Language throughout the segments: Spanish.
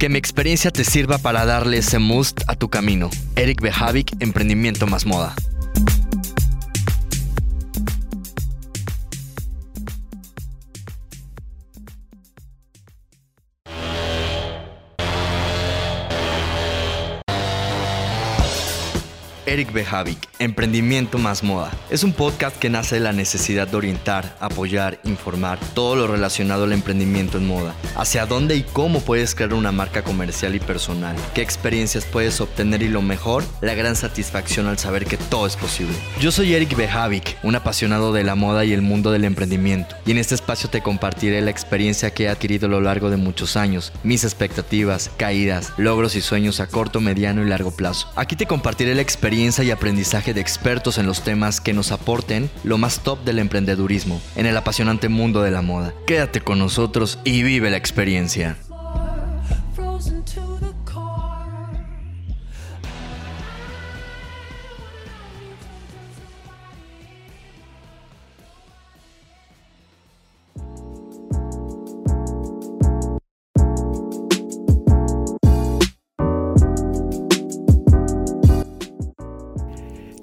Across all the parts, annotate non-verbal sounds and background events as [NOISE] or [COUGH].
Que mi experiencia te sirva para darle ese must a tu camino. Eric Behavik, Emprendimiento más Moda. Eric Behavik, Emprendimiento más Moda. Es un podcast que nace de la necesidad de orientar, apoyar, informar todo lo relacionado al emprendimiento en moda. Hacia dónde y cómo puedes crear una marca comercial y personal. Qué experiencias puedes obtener y lo mejor, la gran satisfacción al saber que todo es posible. Yo soy Eric Behavik, un apasionado de la moda y el mundo del emprendimiento. Y en este espacio te compartiré la experiencia que he adquirido a lo largo de muchos años, mis expectativas, caídas, logros y sueños a corto, mediano y largo plazo. Aquí te compartiré la experiencia y aprendizaje de expertos en los temas que nos aporten lo más top del emprendedurismo en el apasionante mundo de la moda. Quédate con nosotros y vive la experiencia.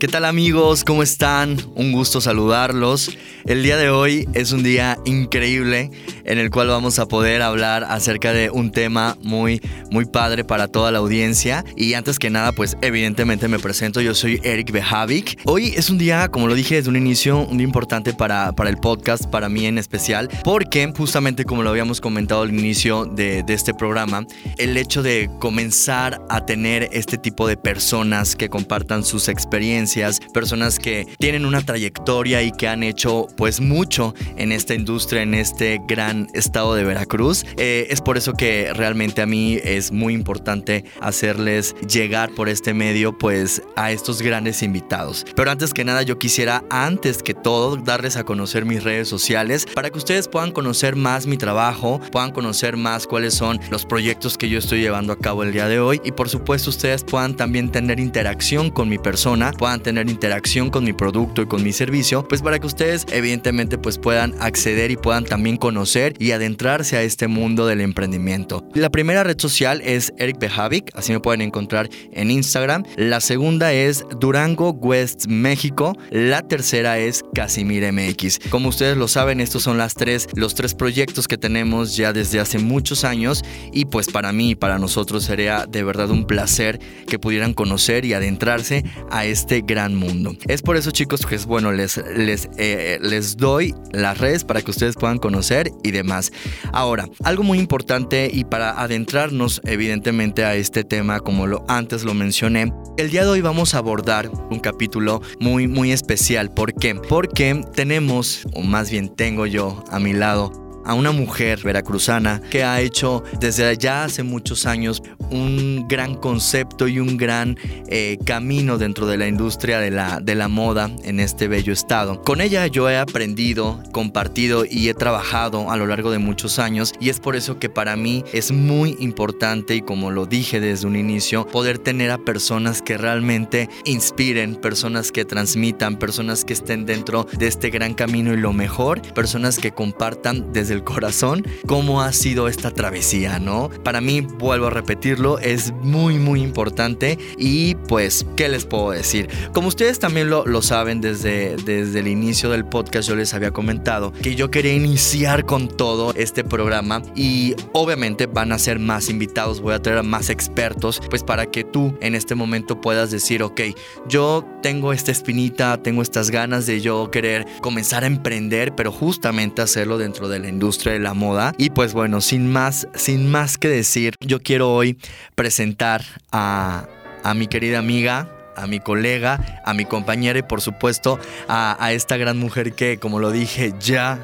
¿Qué tal amigos? ¿Cómo están? Un gusto saludarlos. El día de hoy es un día increíble en el cual vamos a poder hablar acerca de un tema muy, muy padre para toda la audiencia. Y antes que nada, pues evidentemente me presento, yo soy Eric Behavik. Hoy es un día, como lo dije desde un inicio, un día importante para, para el podcast, para mí en especial, porque justamente como lo habíamos comentado al inicio de, de este programa, el hecho de comenzar a tener este tipo de personas que compartan sus experiencias, personas que tienen una trayectoria y que han hecho pues mucho en esta industria, en este gran estado de Veracruz. Eh, es por eso que realmente a mí es muy importante hacerles llegar por este medio pues a estos grandes invitados. Pero antes que nada yo quisiera antes que todo darles a conocer mis redes sociales para que ustedes puedan conocer más mi trabajo, puedan conocer más cuáles son los proyectos que yo estoy llevando a cabo el día de hoy y por supuesto ustedes puedan también tener interacción con mi persona, tener interacción con mi producto y con mi servicio, pues para que ustedes evidentemente pues puedan acceder y puedan también conocer y adentrarse a este mundo del emprendimiento. La primera red social es Eric Behavik, así me pueden encontrar en Instagram. La segunda es Durango West México. La tercera es Casimir MX. Como ustedes lo saben, estos son las tres, los tres proyectos que tenemos ya desde hace muchos años y pues para mí y para nosotros sería de verdad un placer que pudieran conocer y adentrarse a este gran mundo. Es por eso chicos que es bueno, les, les, eh, les doy las redes para que ustedes puedan conocer y demás. Ahora, algo muy importante y para adentrarnos evidentemente a este tema, como lo antes lo mencioné, el día de hoy vamos a abordar un capítulo muy muy especial. ¿Por qué? Porque tenemos, o más bien tengo yo a mi lado, a una mujer veracruzana que ha hecho desde ya hace muchos años un gran concepto y un gran eh, camino dentro de la industria de la, de la moda en este bello estado. Con ella yo he aprendido, compartido y he trabajado a lo largo de muchos años y es por eso que para mí es muy importante y como lo dije desde un inicio, poder tener a personas que realmente inspiren, personas que transmitan, personas que estén dentro de este gran camino y lo mejor, personas que compartan desde corazón cómo ha sido esta travesía, ¿no? Para mí, vuelvo a repetirlo, es muy, muy importante y pues, ¿qué les puedo decir? Como ustedes también lo, lo saben desde, desde el inicio del podcast, yo les había comentado que yo quería iniciar con todo este programa y obviamente van a ser más invitados, voy a traer a más expertos, pues para que tú en este momento puedas decir, ok, yo tengo esta espinita, tengo estas ganas de yo querer comenzar a emprender, pero justamente hacerlo dentro de la industria de la moda. Y pues bueno, sin más, sin más que decir, yo quiero hoy presentar a, a mi querida amiga, a mi colega, a mi compañera y por supuesto a, esta gran mujer que, como lo dije, ya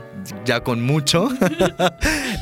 ya con mucho. [LAUGHS]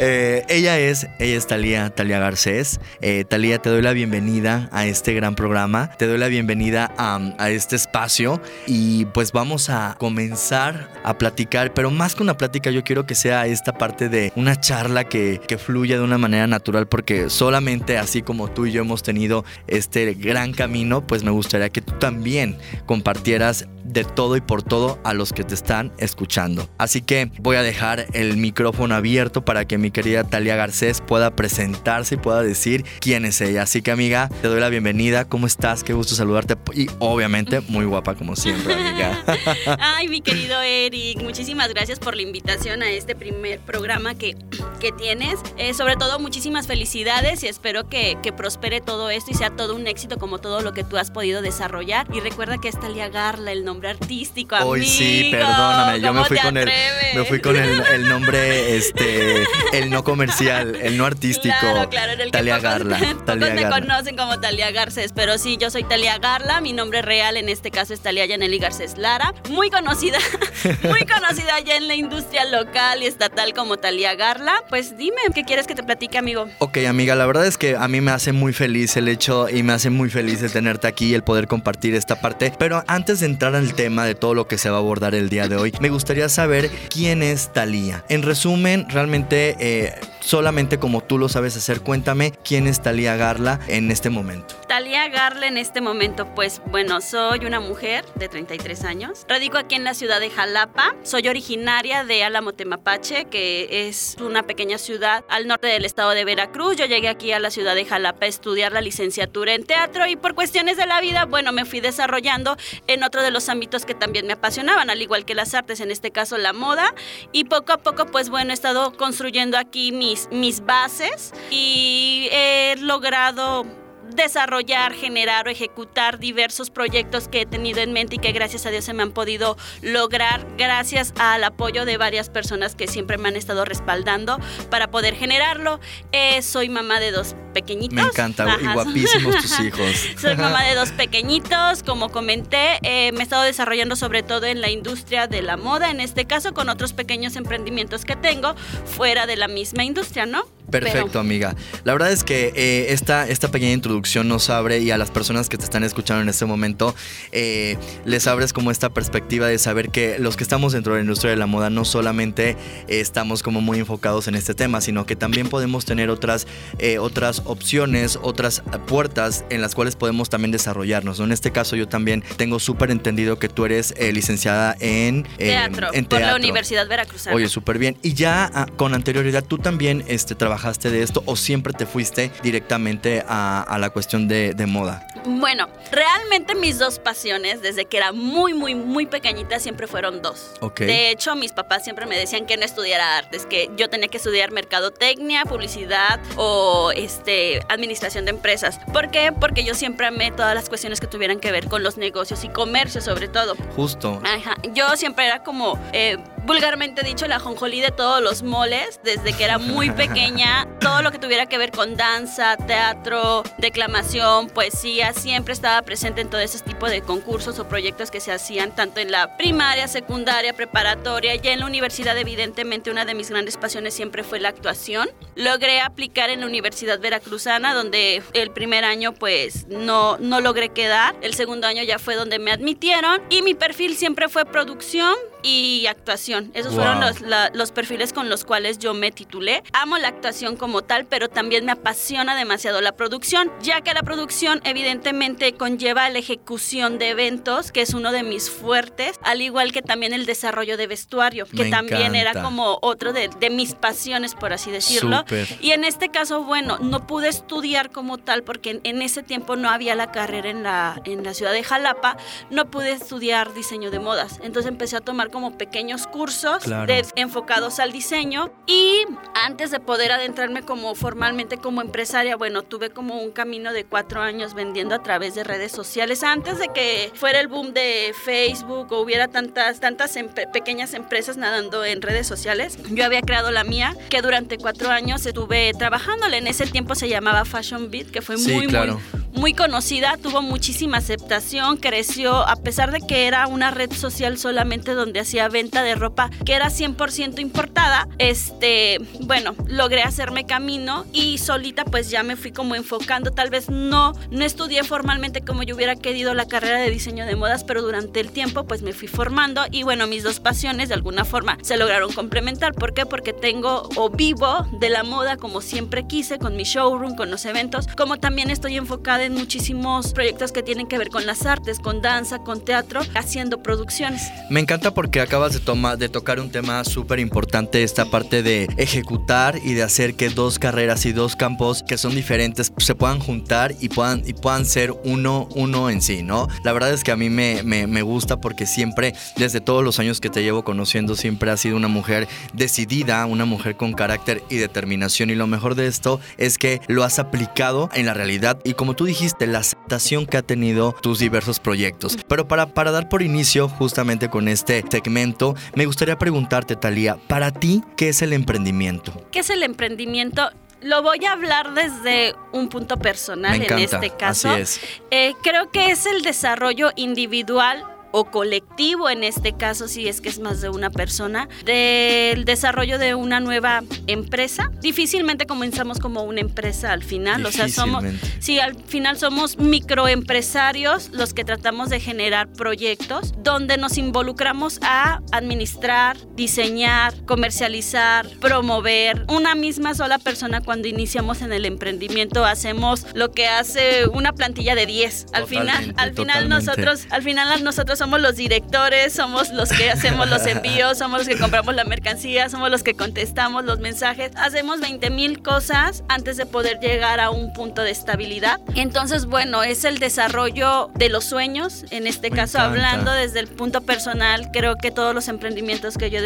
Eh, ella es, ella es Talía, Talía Garcés. Eh, Talía, te doy la bienvenida a este gran programa. Te doy la bienvenida a, a, este espacio y pues vamos a comenzar a platicar, pero más que una plática yo quiero que sea esta parte de una charla que, que fluya de una manera natural porque solamente así como tú y yo hemos tenido este gran camino, pues me gustaría que tú también compartieras de todo y por todo a los que te están escuchando. Así que voy a dejar el micrófono abierto para que mi querida Talia Garcés pueda presentarse y pueda decir quién es ella. Así que amiga, te doy la bienvenida. ¿Cómo estás? Qué gusto saludarte. Y obviamente muy guapa como siempre, amiga. [LAUGHS] Ay, mi querido Eric, muchísimas gracias por la invitación a este primer programa que, que tienes. Eh, sobre todo, muchísimas felicidades y espero que, que, prospere todo esto y sea todo un éxito como todo lo que tú has podido desarrollar. Y recuerda que es Talia Garla, el nombre artístico, amigo. Hoy sí, perdóname, yo me fui con el me fui con el, el, nombre este el no comercial, el no artístico. Claro, claro, en el Talia que pocos, Garla. Talia pocos Garla. [LAUGHS] me conocen como Talia Garcés, pero sí, yo soy Talia Garla, mi nombre real en este caso es Talia Yaneli Garcés Lara, muy conocida, [LAUGHS] muy conocida ya en la industria local y estatal como Talia Garla. Pues dime, ¿qué quieres que te platique, amigo? Ok, amiga, la verdad es que a mí me hace muy feliz el hecho y me hace muy feliz el tenerte aquí y el poder compartir esta parte. Pero antes de entrar al tema de todo lo que se va a abordar el día de hoy, me gustaría saber quién es Talía. En resumen, realmente eh, solamente como tú lo sabes hacer, cuéntame quién es Talía Garla en este momento. Talía Garla en este momento, pues bueno, soy una mujer de 33 años. Radico aquí en la ciudad de Jalapa. Soy originaria de Álamo Temapache, que es una pequeña ciudad al norte del estado de Veracruz. Yo llegué aquí a la ciudad de Jalapa a estudiar la licenciatura en teatro y por cuestiones de la vida, bueno, me fui desarrollando en otro de los ámbitos que también me apasionaban, al igual que las artes, en este caso la moda. Y poco a poco, pues bueno, he estado construyendo aquí mis, mis bases y he logrado desarrollar, generar o ejecutar diversos proyectos que he tenido en mente y que gracias a Dios se me han podido lograr gracias al apoyo de varias personas que siempre me han estado respaldando para poder generarlo. Eh, soy mamá de dos pequeñitos. Me encanta, Ajá. y guapísimos tus [LAUGHS] hijos. soy mamá de dos [LAUGHS] pequeñitos, como comenté, eh, me he estado desarrollando sobre todo en la industria de la moda, en este caso con otros pequeños emprendimientos que tengo fuera de la misma industria, ¿no? Perfecto, Pero... amiga. La verdad es que eh, esta, esta pequeña introducción nos abre y a las personas que te están escuchando en este momento eh, les abres como esta perspectiva de saber que los que estamos dentro de la industria de la moda no solamente eh, estamos como muy enfocados en este tema, sino que también podemos tener otras, eh, otras opciones, otras puertas en las cuales podemos también desarrollarnos. ¿no? En este caso yo también tengo súper entendido que tú eres licenciada en teatro, en por teatro. la Universidad Veracruzana. Oye, súper bien. Y ya ah, con anterioridad tú también este, trabajaste de esto o siempre te fuiste directamente a, a la cuestión de, de, moda? Bueno, realmente mis dos pasiones desde que era muy, muy, muy pequeñita siempre fueron dos. Okay. De hecho, mis papás siempre me decían que no estudiara artes, que yo tenía que estudiar mercadotecnia, publicidad o este, administración de empresas. ¿Por qué? Porque yo siempre amé todas las cuestiones que tuvieran que ver con los negocios y comercio sobre todo. Justo. Ajá. Yo siempre era como... Eh, vulgarmente dicho, la jonjolí de todos los moles, desde que era muy [LAUGHS] pequeña, todo lo que tuviera que ver con danza, teatro, declamación, poesía, siempre estaba presente en todo ese tipo de concursos o proyectos que se hacían tanto en la primaria, secundaria, preparatoria, ya en la universidad evidentemente una de mis grandes pasiones siempre fue la actuación. Logré aplicar en la Universidad Veracruzana, donde el primer año pues no, no logré quedar, el segundo año ya fue donde me admitieron y mi perfil siempre fue producción, y actuación. Esos wow. fueron los, la, los, perfiles con los cuales yo me titulé. Amo la actuación como tal, pero también me apasiona demasiado la producción, ya que la producción evidentemente conlleva la ejecución de eventos, que es uno de mis fuertes, al igual que también el desarrollo de vestuario, que me también encanta. era como otro de, de, mis pasiones, por así decirlo. Super. Y en este caso, bueno, no pude estudiar como tal porque en, en ese tiempo no había la carrera en la, en la ciudad de Jalapa, no pude estudiar diseño de modas. Entonces empecé a tomar como pequeños cursos claro. de, enfocados al diseño y antes de poder adentrarme como formalmente como empresaria, bueno, tuve como un camino de cuatro años vendiendo a través de redes sociales antes de que fuera el boom de Facebook o hubiera tantas, tantas pequeñas empresas nadando en redes sociales. Yo había creado la mía que durante cuatro años estuve trabajándole. En ese tiempo se llamaba Fashion Beat, que fue sí, muy, claro. muy muy conocida, tuvo muchísima aceptación, creció, a pesar de que era una red social solamente donde hacía venta de ropa que era 100% importada, este, bueno, logré hacerme camino y solita pues ya me fui como enfocando, tal vez no, no estudié formalmente como yo hubiera querido la carrera de diseño de modas, pero durante el tiempo pues me fui formando y bueno, mis dos pasiones de alguna forma se lograron complementar. ¿Por qué? Porque tengo o vivo de la moda como siempre quise, con mi showroom, con los eventos, como también estoy enfocada en también muchísimos proyectos que tienen que ver con las artes, con danza, con teatro, haciendo producciones. Me encanta porque acabas de, tomar, de tocar un tema súper importante, esta parte de ejecutar y de hacer que dos carreras y dos campos que son diferentes se puedan juntar y puedan, y puedan ser uno, uno en sí, ¿no? La verdad es que a mí me, me, me gusta porque siempre, desde todos los años que te llevo conociendo, siempre has sido una mujer decidida, una mujer con carácter y determinación. Y lo mejor de esto es que lo has aplicado en la realidad y como tú dijiste, la aceptación que ha tenido tus diversos proyectos. Pero para, para dar por inicio justamente con este segmento, me gustaría preguntarte, Talía, para ti, ¿qué es el emprendimiento? ¿Qué es el emprendimiento? Lo voy a hablar desde un punto personal en este caso. así es. Eh, creo que es el desarrollo individual o colectivo en este caso, si es que es más de una persona, del desarrollo de una nueva empresa. Difícilmente comenzamos como una empresa al final, o sea, somos, Difícilmente. sí, al final somos microempresarios los que tratamos de generar proyectos donde nos involucramos a administrar, diseñar, comercializar, promover. Una misma sola persona cuando iniciamos en el emprendimiento hacemos lo que hace una plantilla de 10. Al final, al final totalmente. nosotros, al final nosotros somos los directores, somos los que hacemos los [LAUGHS] envíos, somos los que compramos la mercancía, somos los que contestamos los mensajes, hacemos 20 mil cosas antes de poder llegar a un punto de estabilidad. Entonces, bueno, es el desarrollo de los sueños, en este Me caso encanta. hablando desde el punto personal, creo que todos los emprendimientos que yo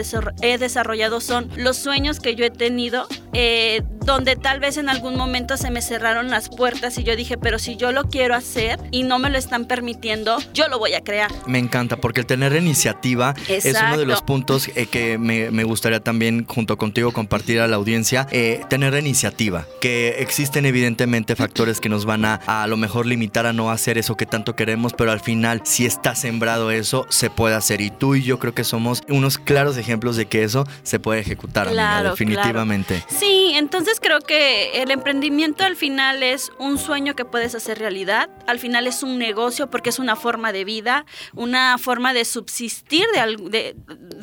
he desarrollado son los sueños que yo he tenido, eh, donde tal vez en algún momento se me cerraron las puertas y yo dije, pero si yo lo quiero hacer y no me lo están permitiendo, yo lo voy a crear. Me encanta porque el tener iniciativa es uno de los puntos eh, que me, me gustaría también junto contigo compartir a la audiencia. eh, tener iniciativa, que existen evidentemente factores que nos van a a lo mejor limitar a no hacer eso que tanto queremos, pero al final si está sembrado eso, se puede hacer. Y tú y yo creo que somos unos claros ejemplos de que eso se puede ejecutar, amiga, Claro, definitivamente. Sí, entonces creo que el emprendimiento al final es un sueño que puedes hacer realidad, al final es un negocio porque es una forma de vida, una forma de subsistir de, de-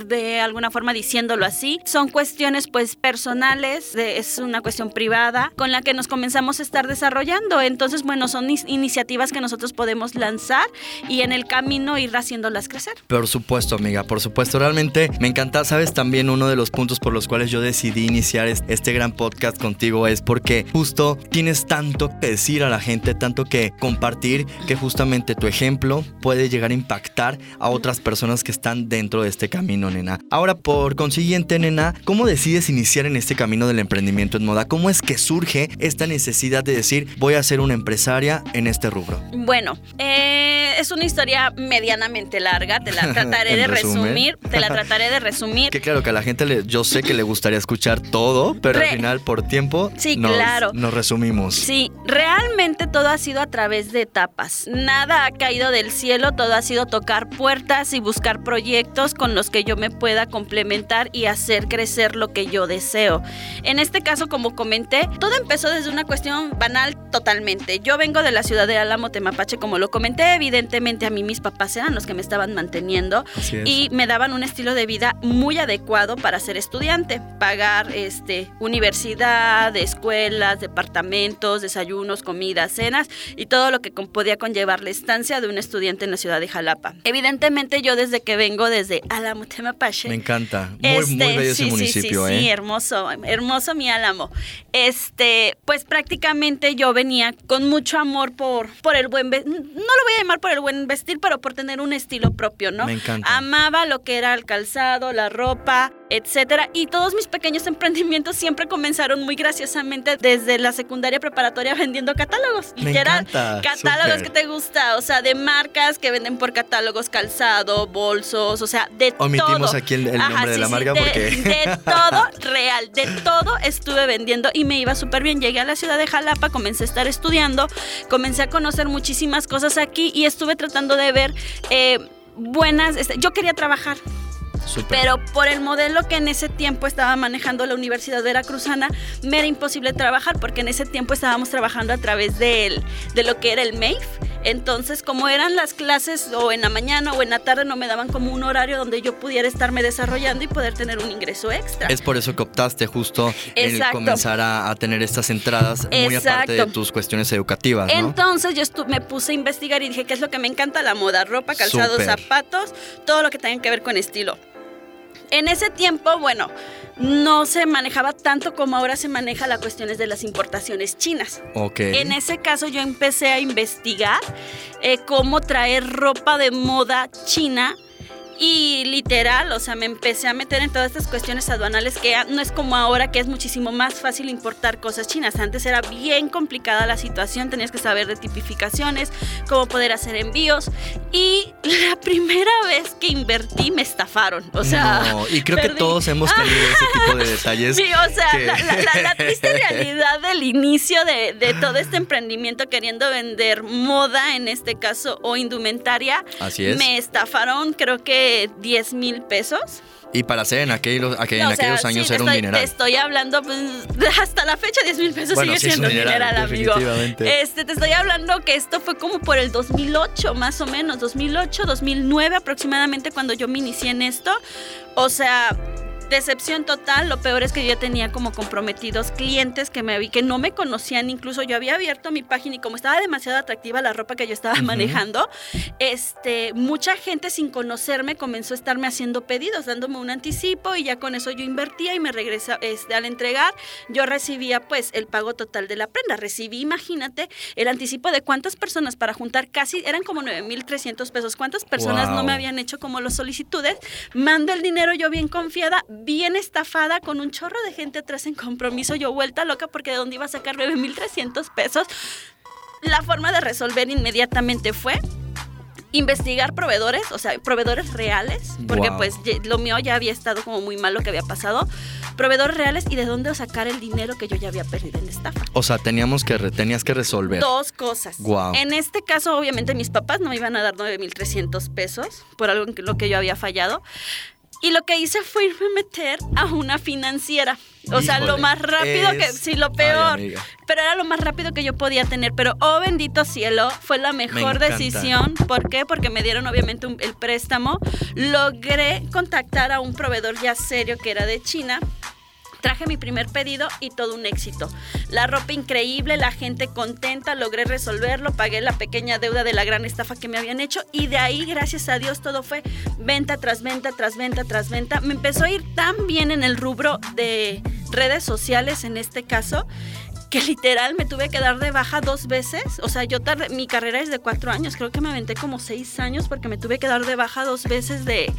de alguna forma diciéndolo así. Son cuestiones pues personales, de- es una cuestión privada con la que nos comenzamos a estar desarrollando. Entonces, bueno, son iniciativas que nosotros podemos lanzar y en el camino ir haciéndolas crecer. Por supuesto, amiga, por supuesto. Realmente me encanta, sabes, también uno de los puntos por los cuales yo decidí iniciar es- este gran podcast contigo es porque justo tienes tanto que decir a la gente, tanto que compartir, que justamente tu ejemplo puede llegar a impactar a otras personas que están dentro de este camino, nena. Ahora, por consiguiente, nena, ¿cómo decides iniciar en este camino del emprendimiento en moda? ¿Cómo es que surge esta necesidad de decir, voy a ser una empresaria en este rubro? Bueno, eh, es una historia medianamente larga, te la [LAUGHS] trataré de resumen. resumir, te la [LAUGHS] trataré de resumir. Que claro que a la gente le, yo sé que le gustaría escuchar todo, pero Re- al final por tiempo Sí, nos, claro. nos resumimos. Sí, realmente todo ha sido a través de etapas. Nada ha caído del cielo, todo ha sido tocar puertas y buscar proyectos con los que yo me pueda complementar y hacer crecer lo que yo deseo. En este caso, como comenté, todo empezó desde una cuestión banal totalmente. Yo vengo de la ciudad de Álamo, Temapache, como lo comenté, evidentemente a mí mis papás eran los que me estaban manteniendo es. y me daban un estilo de vida muy adecuado para ser estudiante, pagar este universidad, escuelas, departamentos, desayunos, comidas, cenas y todo lo que podía conllevar la estancia de un estudiante en la ciudad de Jalapa. Evidentemente yo desde que vengo desde Álamo Temapache Me encanta. Muy, muy este, bello ese sí, sí, municipio, sí, sí, ¿eh? hermoso, hermoso mi álamo. Este, pues prácticamente yo venía con mucho amor por, por el buen no lo voy a llamar por el buen vestir, pero por tener un estilo propio, ¿no? Me encanta. Amaba lo que era el calzado, la ropa, etcétera. Y todos mis pequeños [LAUGHS] emprendimientos siempre comenzaron muy graciosamente desde la secundaria preparatoria vendiendo catálogos. Me Literal, encanta, catálogos que te gusta, o sea, de marcas que venden por catálogos, calzado, bolsos, o sea, de Omitimos todo. aquí el, el Ajá, nombre de sí, la sí, marca de, porque... [LAUGHS] de [LAUGHS] todo real, de todo estuve vendiendo y me iba súper bien. Llegué a la ciudad de Jalapa, comencé a estar estudiando, comencé a conocer muchísimas cosas aquí y estuve tratando de ver eh, buenas. este, yo quería trabajar. Pero por el modelo que en ese tiempo estaba manejando la Universidad Veracruzana, me era imposible trabajar porque en ese tiempo estábamos trabajando a través de, de lo que era el MEIF. Entonces, como eran las clases o en la mañana o en la tarde, no me daban como un horario donde yo pudiera estarme desarrollando y poder tener un ingreso extra. Es por eso que optaste justo en comenzar a, tener estas entradas muy aparte de tus cuestiones educativas. ¿no? Entonces, yo me puse a investigar y dije, ¿qué es lo que me encanta? La moda, ropa, calzados, zapatos, todo lo que tenga que ver con estilo. En ese tiempo, bueno, no se manejaba tanto como ahora se maneja las cuestiones de las importaciones chinas. Ok. En ese caso yo empecé a investigar eh, cómo traer ropa de moda china y literal, o sea, me empecé a meter en todas estas cuestiones aduanales que no es como ahora que es muchísimo más fácil importar cosas chinas. Antes era bien complicada la situación, tenías que saber de tipificaciones, cómo poder hacer envíos. Y [LAUGHS] la primera vez que invertí me estafaron. O sea, no, y creo que todos hemos tenido ese tipo de [LAUGHS] detalles. Sí, o sea, la, [LAUGHS] triste realidad del inicio de, de todo este emprendimiento queriendo vender moda, en este caso, o indumentaria. Así es. Me estafaron, creo que 10 mil pesos. Y para hacer en aquellos, en aquellos años era un dineral. Te estoy hablando, pues, [LAUGHS] hasta la fecha 10 mil pesos sigue siendo un dineral, amigo. Este, te estoy hablando que esto fue como por el 2008, más o menos, 2008, 2009 aproximadamente cuando yo me inicié en esto. O sea, Decepción total, lo peor es que yo ya tenía como comprometidos clientes que me vi que no me conocían, incluso yo había abierto mi página y como estaba demasiado atractiva la ropa que yo estaba manejando, este, mucha gente sin conocerme comenzó a estarme haciendo pedidos, dándome un anticipo y ya con eso yo invertía y me regresa este, al entregar, yo recibía pues el pago total de la prenda, recibí, imagínate, el anticipo de cuántas personas para juntar casi, eran como 9.300 pesos, cuántas personas no me habían hecho como las solicitudes, mando el dinero yo bien confiada, bien estafada con un chorro de gente atrás en compromiso, yo vuelta loca porque de dónde iba a sacar 9.300 pesos. La forma de resolver inmediatamente fue investigar proveedores, o sea, proveedores reales, porque pues lo mío ya había estado como muy mal lo que había pasado, proveedores reales y de dónde sacar el dinero que yo ya había perdido en estafa. O sea, teníamos que tenías que resolver. Dos cosas. En este caso, obviamente, mis papás no me iban a dar 9.300 pesos por algo en lo que yo había fallado. Y lo que hice fue irme a meter a una financiera. O sea, lo más rápido que, sí, lo peor. pero era lo más rápido que yo podía tener. Pero, oh bendito cielo, fue la mejor decisión. ¿Por qué? Porque me dieron obviamente el préstamo. Logré contactar a un proveedor ya serio que era de China Traje mi primer pedido y todo un éxito. La ropa increíble, la gente contenta, logré resolverlo, pagué la pequeña deuda de la gran estafa que me habían hecho y de ahí, gracias a Dios, todo fue venta tras venta, tras venta, tras venta. Me empezó a ir tan bien en el rubro de redes sociales en este caso que literal me tuve que dar de baja dos veces. O sea, yo mi carrera es de cuatro años, creo que me aventé como seis años porque me tuve que dar de baja dos veces de,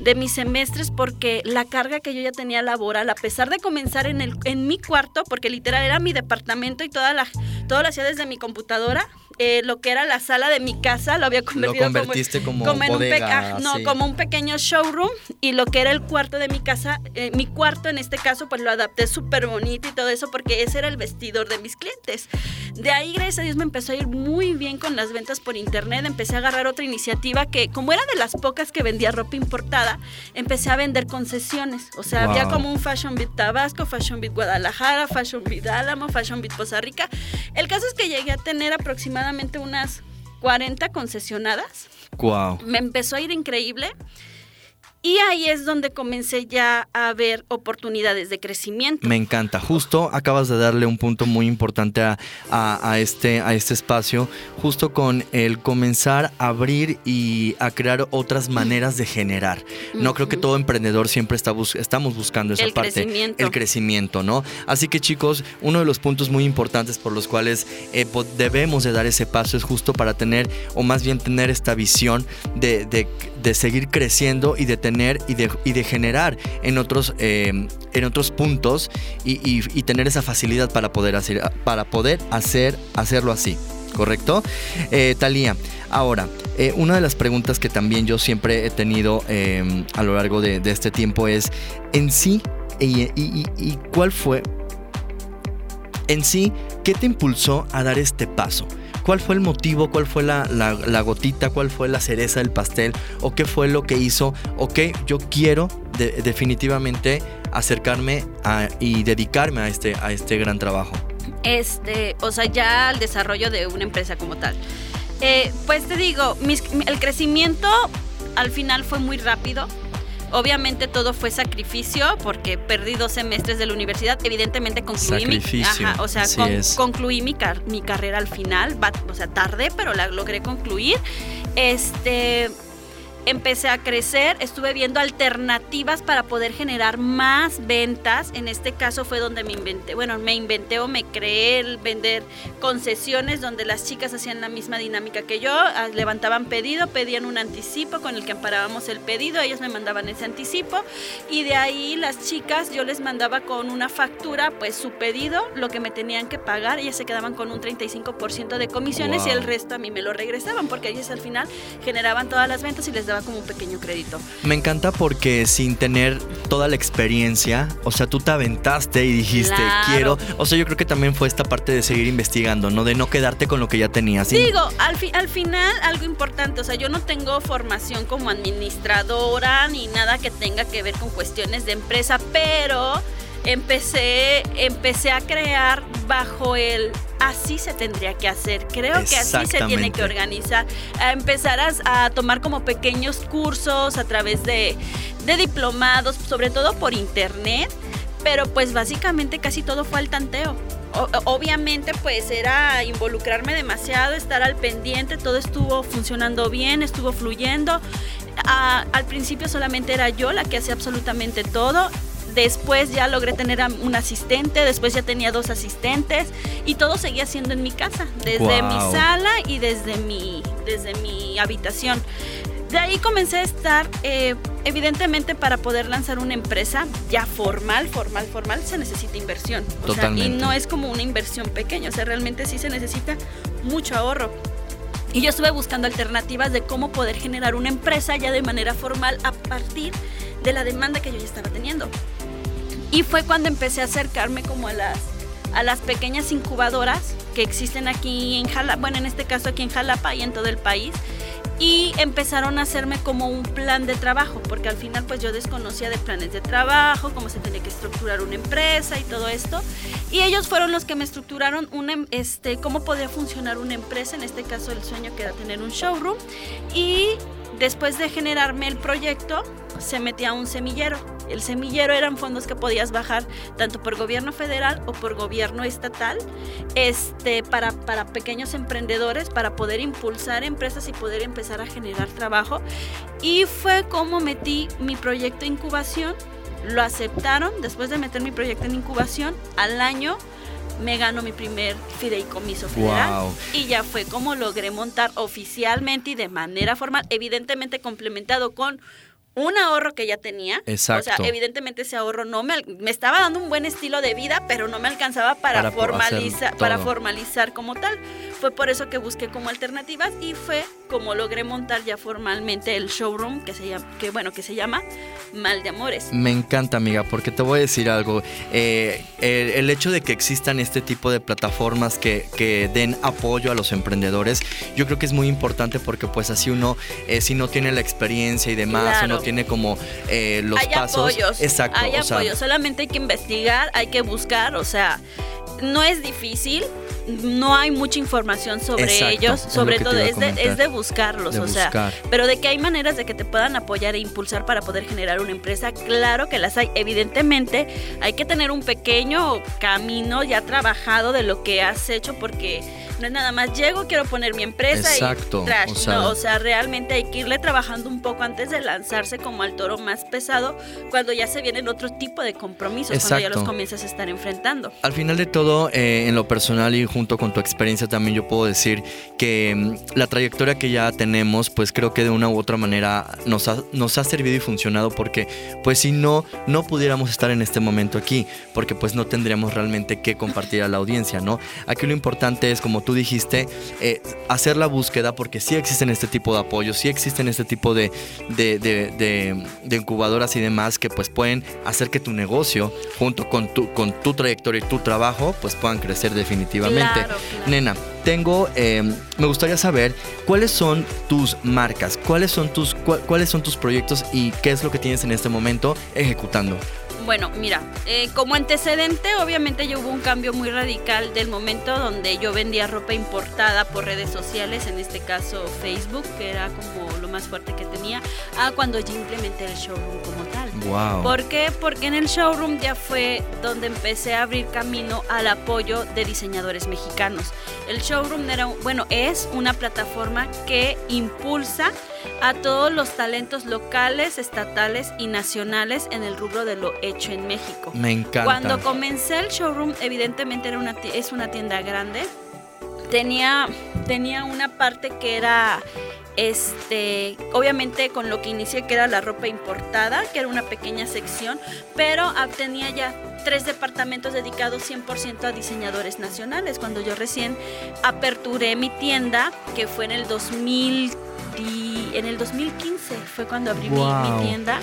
de mis semestres porque la carga que yo ya tenía laboral, a pesar de comenzar en, el, en mi cuarto, porque literal era mi departamento y toda la, todo lo hacía desde mi computadora, eh, lo que era la sala de mi casa lo había convertido como, como, en un no, como un pequeño showroom y lo que era el cuarto de mi casa, eh, mi cuarto en este caso, pues lo adapté súper bonito y todo eso porque ese era el vestidor de mis clientes. De ahí, gracias a Dios, me empezó a ir muy bien con las ventas por internet. Empecé a agarrar otra iniciativa que, como era de las pocas que vendía ropa importada, empecé a vender concesiones. O sea, había como un Fashion Beat Tabasco, Fashion Beat Guadalajara, Fashion Beat Álamo, Fashion Beat Poza Rica. El caso es que llegué a tener aproximadamente unas 40 concesionadas. Wow. Me empezó a ir increíble. Y ahí es donde comencé ya a ver oportunidades de crecimiento. Me encanta. Justo acabas de darle un punto muy importante a, este, a este espacio, justo con el comenzar a abrir y a crear otras maneras de generar. No creo que todo emprendedor siempre está estamos buscando esa parte. El crecimiento, ¿no? Así que chicos, uno de los puntos muy importantes por los cuales eh, debemos de dar ese paso es justo para tener, o más bien tener esta visión de, de seguir creciendo y de tener y de, y de generar en otros, eh, en otros puntos y, tener esa facilidad para poder hacer, para poder hacer, hacerlo así. ¿Correcto? Eh, Talía, ahora, eh, una de las preguntas que también yo siempre he tenido a lo largo de, este tiempo es, en sí, y cuál fue, en sí, ¿qué te impulsó a dar este paso? ¿Cuál fue el motivo? ¿Cuál fue la, la, gotita? ¿Cuál fue la cereza del pastel? ¿O qué fue lo que hizo? Ok, yo quiero definitivamente acercarme y dedicarme a este, a este gran trabajo. Este, o sea, ya al desarrollo de una empresa como tal. Eh, pues te digo, el crecimiento al final fue muy rápido. Obviamente todo fue sacrificio porque perdí dos semestres de la universidad. Evidentemente concluí mi, o sea, concluí mi, mi, carrera al final. o sea, tardé, pero la logré concluir. Este, empecé a crecer, estuve viendo alternativas para poder generar más ventas. En este caso fue donde me inventé, bueno, me inventé o me creé el vender concesiones donde las chicas hacían la misma dinámica que yo, ah, levantaban pedido, pedían un anticipo con el que amparábamos el pedido, ellos me mandaban ese anticipo y de ahí las chicas yo les mandaba con una factura pues su pedido, lo que me tenían que pagar, ellas se quedaban con un 35% de comisiones y el resto a mí me lo regresaban porque ellas al final generaban todas las ventas y les daban como un pequeño crédito. Me encanta porque sin tener toda la experiencia, o sea, tú te aventaste y dijiste, quiero, o sea, yo creo que también fue esta parte de seguir investigando, ¿no? De no quedarte con lo que ya tenías. Digo, al, al final algo importante, o sea, yo no tengo formación como administradora ni nada que tenga que ver con cuestiones de empresa, pero empecé, empecé a crear bajo el así se tendría que hacer. Creo que así se tiene que organizar. A empezar a, tomar como pequeños cursos a través de, de diplomados, sobre todo por internet. Pero pues básicamente casi todo fue al tanteo. obviamente pues era involucrarme demasiado, estar al pendiente, todo estuvo funcionando bien, estuvo fluyendo. al principio solamente era yo la que hacía absolutamente todo Después ya logré tener un asistente, después ya tenía dos asistentes y todo seguía siendo en mi casa, desde mi sala y desde mi, desde mi habitación. De ahí comencé a estar, eh, evidentemente para poder lanzar una empresa ya formal, formal, formal, se necesita inversión. y no es como una inversión pequeña, o sea, realmente sí se necesita mucho ahorro. Y yo estuve buscando alternativas de cómo poder generar una empresa ya de manera formal a partir de la demanda que yo ya estaba teniendo. Y fue cuando empecé a acercarme como a las, a las pequeñas incubadoras que existen aquí en Jalapa, bueno, en este caso aquí en Jalapa y en todo el país. Y empezaron a hacerme como un plan de trabajo, porque al final pues yo desconocía de planes de trabajo, cómo se tenía que estructurar una empresa y todo esto. Y ellos fueron los que me estructuraron una, este, cómo podía funcionar una empresa, en este caso el sueño que era tener un showroom. Y después de generarme el proyecto, se metía a un semillero. El semillero eran fondos que podías bajar tanto por gobierno federal o por gobierno estatal este, para, para pequeños emprendedores, para poder impulsar empresas y poder empezar a generar trabajo. Y fue como metí mi proyecto de incubación, lo aceptaron, después de meter mi proyecto en incubación, al año me ganó mi primer fideicomiso federal. Y ya fue como logré montar oficialmente y de manera formal, evidentemente complementado con un ahorro que ya tenía. Exacto. O sea, evidentemente ese ahorro no me, me estaba dando un buen estilo de vida, pero no me alcanzaba para, formalizar, para formalizar como tal. Fue por eso que busqué como alternativas y fue como logré montar ya formalmente el showroom que se llama, que bueno, que se llama Mal de Amores. Me encanta, amiga, porque te voy a decir algo. Eh, el, hecho de que existan este tipo de plataformas que, que, den apoyo a los emprendedores, yo creo que es muy importante porque pues así uno, eh, si no tiene la experiencia y demás, uno tiene como eh, los hay pasos. Apoyos, Exacto. Hay apoyos, solamente hay que investigar, hay que buscar, o sea, no es difícil no hay mucha información sobre ellos, sobre todo es de, es de, buscarlos, o sea, pero de que hay maneras de que te puedan apoyar e impulsar para poder generar una empresa, claro que las hay. Evidentemente hay que tener un pequeño camino ya trabajado de lo que has hecho porque no es nada más llego, quiero poner mi empresa Exacto, y trash. O sea, no, o sea, realmente hay que irle trabajando un poco antes de lanzarse como al toro más pesado, cuando ya se vienen otro tipo de compromisos, cuando ya los comienzas a estar enfrentando. Al final de todo, eh, en lo personal y junto con tu experiencia también yo puedo decir que mm, la trayectoria que ya tenemos, pues creo que de una u otra manera nos ha, nos ha servido y funcionado porque pues si no, no pudiéramos estar en este momento aquí, porque pues no tendríamos realmente que compartir a la audiencia, ¿no? Aquí lo importante es como tú dijiste, eh, hacer la búsqueda porque sí existen este tipo de apoyos, sí existen este tipo de, de, incubadoras y demás que pues pueden hacer que tu negocio junto con tu, con tu trayectoria y tu trabajo pues puedan crecer definitivamente. Nena, tengo, eh, me gustaría saber cuáles son tus marcas, cuáles son tus, cuáles son tus proyectos y qué es lo que tienes en este momento ejecutando. Bueno, mira, eh, como antecedente, obviamente ya hubo un cambio muy radical del momento donde yo vendía ropa importada por redes sociales, en este caso Facebook, que era como lo más fuerte que tenía, a cuando ya implementé el showroom como tal. Wow. ¿Por qué? Porque en el showroom ya fue donde empecé a abrir camino al apoyo de diseñadores mexicanos. El showroom era, bueno, es una plataforma que impulsa a todos los talentos locales, estatales y nacionales en el rubro de lo hecho en México. Me encanta. Cuando comencé el showroom, evidentemente era una, es una tienda grande. Tenía, tenía una parte que era este, obviamente con lo que inicié que era la ropa importada, que era una pequeña sección, pero tenía ya tres departamentos dedicados 100% a diseñadores nacionales. Cuando yo recién aperturé mi tienda, que fue en el 2000 en el 2015 fue cuando abrí mi, tienda.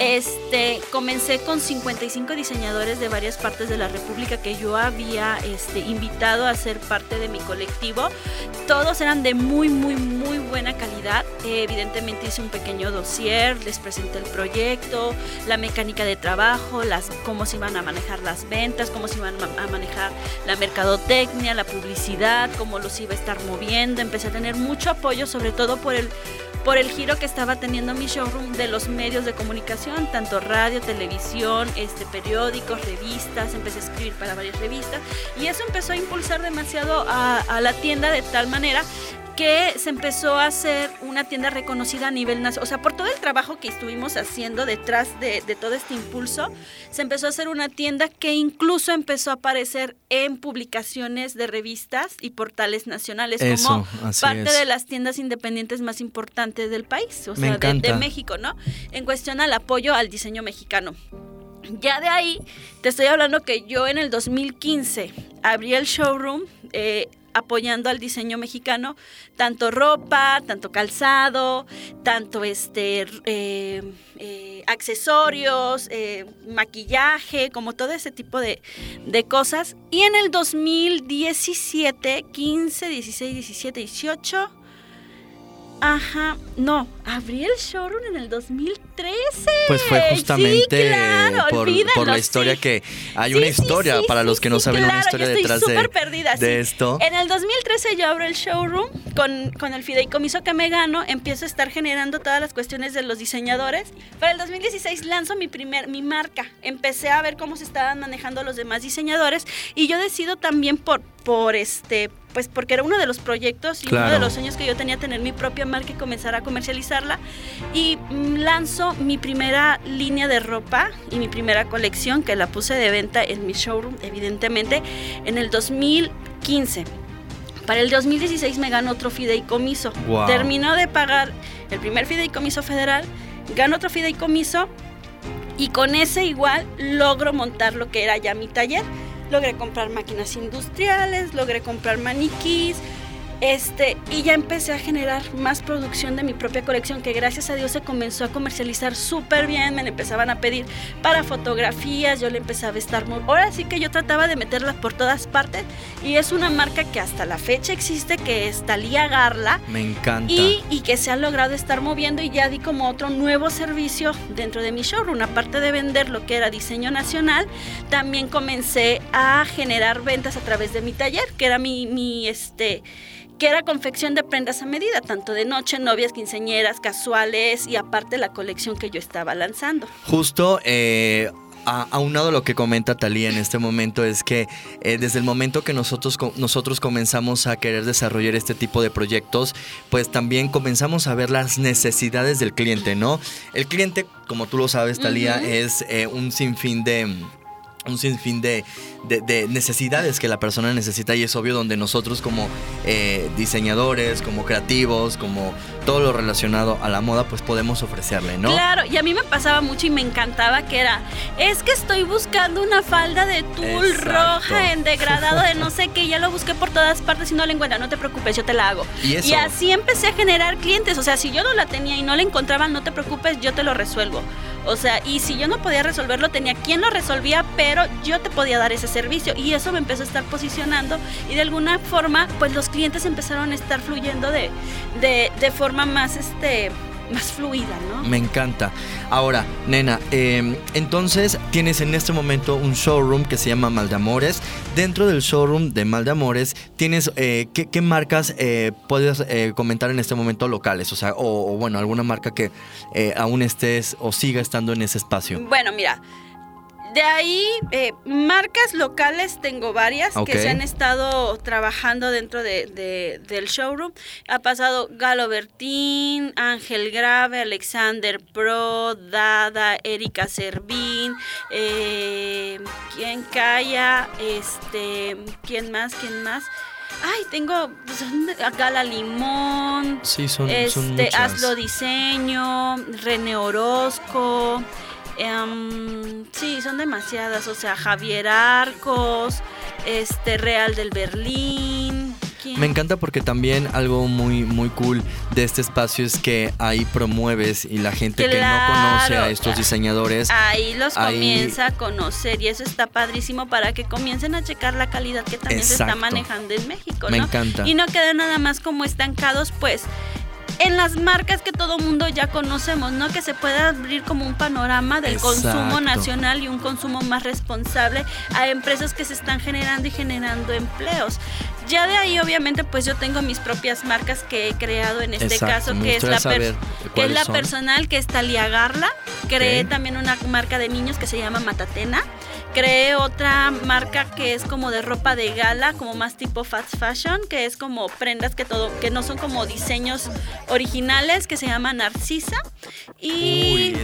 Este, comencé con 55 diseñadores de varias partes de la República que yo había este, invitado a ser parte de mi colectivo. Todos eran de muy, muy, muy buena calidad. evidentemente hice un pequeño dossier, les presenté el proyecto, la mecánica de trabajo, las, cómo se iban a manejar las ventas, cómo se iban a manejar la mercadotecnia, la publicidad, cómo los iba a estar moviendo. Empecé a tener mucho apoyo, sobre todo por el por el giro que estaba teniendo mi showroom de los medios de comunicación, tanto radio, televisión, este, periódicos, revistas, empecé a escribir para varias revistas y eso empezó a impulsar demasiado a, a la tienda de tal manera que se empezó a hacer una tienda reconocida a nivel nacional. O sea, por todo el trabajo que estuvimos haciendo detrás de, todo este impulso, se empezó a hacer una tienda que incluso empezó a aparecer en publicaciones de revistas y portales nacionales como parte de las tiendas independientes más importantes del país, o sea, de, México, ¿no? En cuestión al apoyo al diseño mexicano. Ya de ahí, te estoy hablando que yo en el 2015 abrí el showroom. Eh, apoyando al diseño mexicano, tanto ropa, tanto calzado, tanto este eh, eh, accesorios, eh, maquillaje, como todo ese tipo de, de, cosas. Y en el 2017, 15, 16, 17, 18 Ajá, no, abrí el showroom en el 2013. Pues fue justamente por, la historia que hay una historia para los que no saben una historia detrás de, perdida, de esto. En el 2013 yo abro el showroom con, con el fideicomiso que me gano, empiezo a estar generando todas las cuestiones de los diseñadores. Para el 2016 lanzo mi primer mi marca. Empecé a ver cómo se estaban manejando los demás diseñadores y yo decido también por por este pues porque era uno de los proyectos y uno de los sueños que yo tenía tener mi propia marca y comenzar a comercializarla. Y mm, lanzo mi primera línea de ropa y mi primera colección que la puse de venta en mi showroom evidentemente en el 2015 para el 2016 me ganó otro fideicomiso. Terminó de pagar el primer fideicomiso federal gano otro fideicomiso y con ese igual logro montar lo que era ya mi taller logré comprar máquinas industriales, logré comprar maniquís, este, y ya empecé a generar más producción de mi propia colección que gracias a Dios se comenzó a comercializar súper bien, me empezaban a pedir para fotografías, yo le empezaba a estar muy... Ahora sí que yo trataba de meterlas por todas partes y es una marca que hasta la fecha existe, que es Talía Garla. Me encanta. Y, y que se ha logrado estar moviendo y ya di como otro nuevo servicio dentro de mi showroom. Aparte de vender lo que era diseño nacional, también comencé a generar ventas a través de mi taller, que era mi, mi este que era confección de prendas a medida, tanto de noche, novias, quinceñeras, casuales y aparte la colección que yo estaba lanzando. Justo, eh, aunado a lo que comenta Talía en este momento es que eh, desde el momento que nosotros, nosotros comenzamos a querer desarrollar este tipo de proyectos, pues también comenzamos a ver las necesidades del cliente, ¿no? El cliente, como tú lo sabes, Talía, es eh, un sinfín de un sinfín de, de, necesidades que la persona necesita y es obvio donde nosotros como eh, diseñadores, como creativos, como todo lo relacionado a la moda, pues podemos ofrecerle, ¿no? Claro, y a mí me pasaba mucho y me encantaba que era, es que estoy buscando una falda de tul roja en degradado de no [LAUGHS] sé qué, ya lo busqué por todas partes y no la encuentro, no te preocupes, yo te la hago. Y, y así empecé a generar clientes, o sea, si yo no la tenía y no la encontraba, no te preocupes, yo te lo resuelvo. O sea, y si yo no podía resolverlo, tenía quien lo resolvía, pero yo te podía dar ese servicio. Y eso me empezó a estar posicionando y de alguna forma, pues los clientes empezaron a estar fluyendo de, de, de forma más, este, más fluida, ¿no? Me encanta. Ahora, nena, em, entonces tienes en este momento un showroom que se llama Maldamores. Dentro del showroom de Maldamores, tienes eh, ¿qué, marcas eh, puedes eh, comentar en este momento locales? O sea, o, o bueno, alguna marca que aún estés o siga estando en ese espacio. Bueno, mira. De ahí, eh, marcas locales tengo varias que se han estado trabajando dentro de, del showroom. Ha pasado Galo Bertín, Ángel Grave, Alexander Pro, Dada, Erika Servín, eh, ¿quién calla? Este, ¿quién más? ¿Quién más? Ay, tengo pues, Gala Limón. Sí, son, este, Hazlo Diseño, René Orozco. Em, sí, son demasiadas. O sea, Javier Arcos, este Real del Berlín. Me encanta porque también algo muy muy cool de este espacio es que ahí promueves y la gente que no conoce a estos diseñadores ahí los comienza a conocer y eso está padrísimo para que comiencen a checar la calidad que también se está manejando en México, Me encanta. Y no queden nada más como estancados, pues en las marcas que todo mundo ya conocemos, ¿no? Que se pueda abrir como un panorama del consumo nacional y un consumo más responsable a empresas que se están generando y generando empleos. Ya de ahí, obviamente, pues yo tengo mis propias marcas que he creado en este caso, que es, la que es la personal, que es Talia Garla. Creé también una marca de niños que se llama Matatena. Creé otra marca que es como de ropa de gala, como más tipo fast fashion, que es como prendas que todo, que no son como diseños originales, que se llama Narcisa. Y,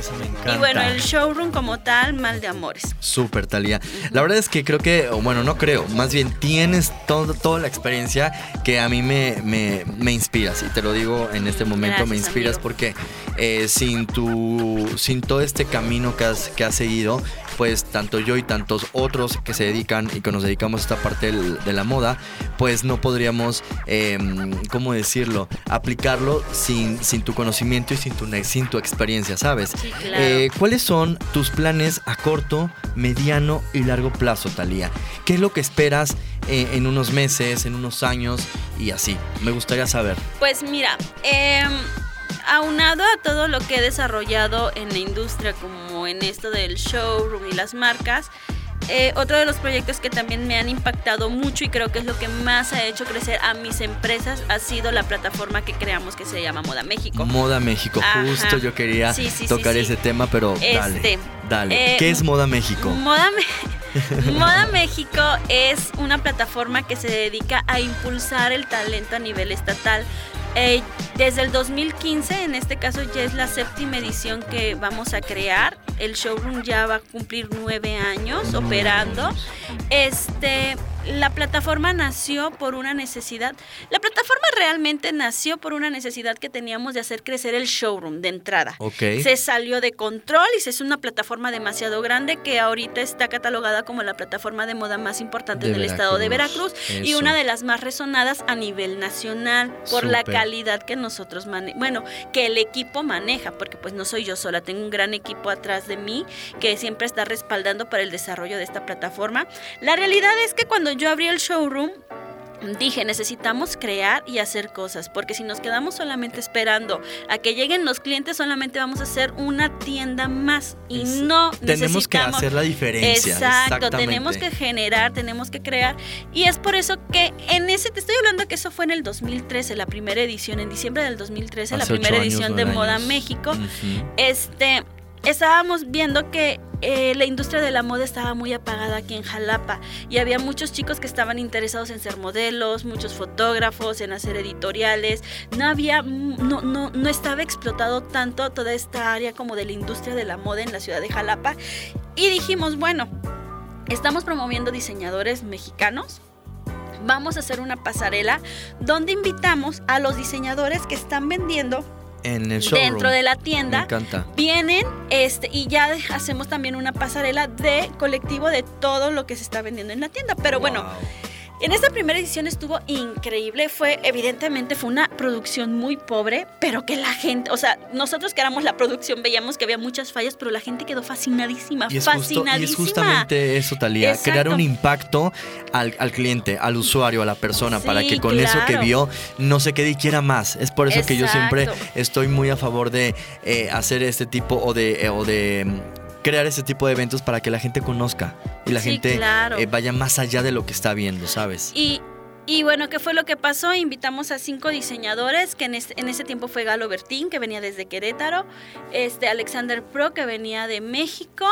y bueno, el showroom como tal, Mal de Amores. Súper, Talia. La verdad es que creo que, bueno, no creo, más bien tienes todo, toda la experiencia que a mí me, me, inspiras. Y te lo digo en este momento, me inspiras porque eh, sin, tu, sin todo este camino que has, que has seguido, pues tanto yo y tantos otros que se dedican y que nos dedicamos a esta parte de la moda, pues no podríamos, em, ¿cómo decirlo?, aplicarlo sin, sin tu conocimiento y sin tu, sin tu experiencia, ¿sabes? Eh, ¿Cuáles son tus planes a corto, mediano y largo plazo, Talía? ¿Qué es lo que esperas eh, en unos meses, en unos años y así? Me gustaría saber. Pues mira, eh aunado a todo lo que he desarrollado en la industria, como en esto del showroom y las marcas, eh, otro de los proyectos que también me han impactado mucho y creo que es lo que más ha hecho crecer a mis empresas ha sido la plataforma que creamos que se llama Moda México. Moda México, justo yo quería tocar ese tema, pero dale, este, dale. Eh, ¿Qué es Moda México? Moda, [LAUGHS] Moda México es una plataforma que se dedica a impulsar el talento a nivel estatal eh, desde el 2015, en este caso ya es la séptima edición que vamos a crear. El showroom ya va a cumplir nueve años operando. Este, la plataforma nació por una necesidad. La plataforma realmente nació por una necesidad que teníamos de hacer crecer el showroom de entrada. Se salió de control y se es una plataforma demasiado grande que ahorita está catalogada como la plataforma de moda más importante del estado de Veracruz y una de las más resonadas a nivel nacional por la calidad que nosotros manejamos. Bueno, que el equipo maneja, porque pues no soy yo sola, tengo un gran equipo atrás de mí que siempre está respaldando para el desarrollo de esta plataforma. La realidad es que cuando yo abrí el showroom, dije, necesitamos crear y hacer cosas, porque si nos quedamos solamente esperando a que lleguen los clientes, solamente vamos a hacer una tienda más y no tenemos que hacer la diferencia. Exacto, tenemos que generar, tenemos que crear y es por eso que en ese te estoy hablando que eso fue en el 2013, la primera edición en diciembre del 2013, la primera edición de Moda México. Este estábamos viendo que eh, la industria de la moda estaba muy apagada aquí en Jalapa y había muchos chicos que estaban interesados en ser modelos, muchos fotógrafos, en hacer editoriales. No había, no, no, no estaba explotado tanto toda esta área como de la industria de la moda en la ciudad de Jalapa. Y dijimos, bueno, estamos promoviendo diseñadores mexicanos. Vamos a hacer una pasarela donde invitamos a los diseñadores que están vendiendo en el dentro de la tienda. Me encanta. Vienen este, y ya hacemos también una pasarela de colectivo de todo lo que se está vendiendo en la tienda. Pero bueno, En esta primera edición estuvo increíble, fue evidentemente fue una producción muy pobre, pero que la gente, o sea, nosotros que éramos la producción veíamos que había muchas fallas, pero la gente quedó fascinadísima, Y es, fascinadísima. justo- y es justamente eso, Talía, Exacto. crear un impacto al, al cliente, al usuario, a la persona, Sí, para que con eso que vio no se quede y quiera más. Es por eso que yo siempre estoy muy a favor de eh, hacer este tipo o de, eh, o de crear este tipo de eventos para que la gente conozca y la Sí, gente claro. eh, vaya más allá de lo que está viendo, ¿sabes? Y, y bueno, ¿qué fue lo que pasó? Invitamos a cinco diseñadores, que en ese tiempo fue Galo Bertín, que venía desde Querétaro, este Alexander Pro, que venía de México,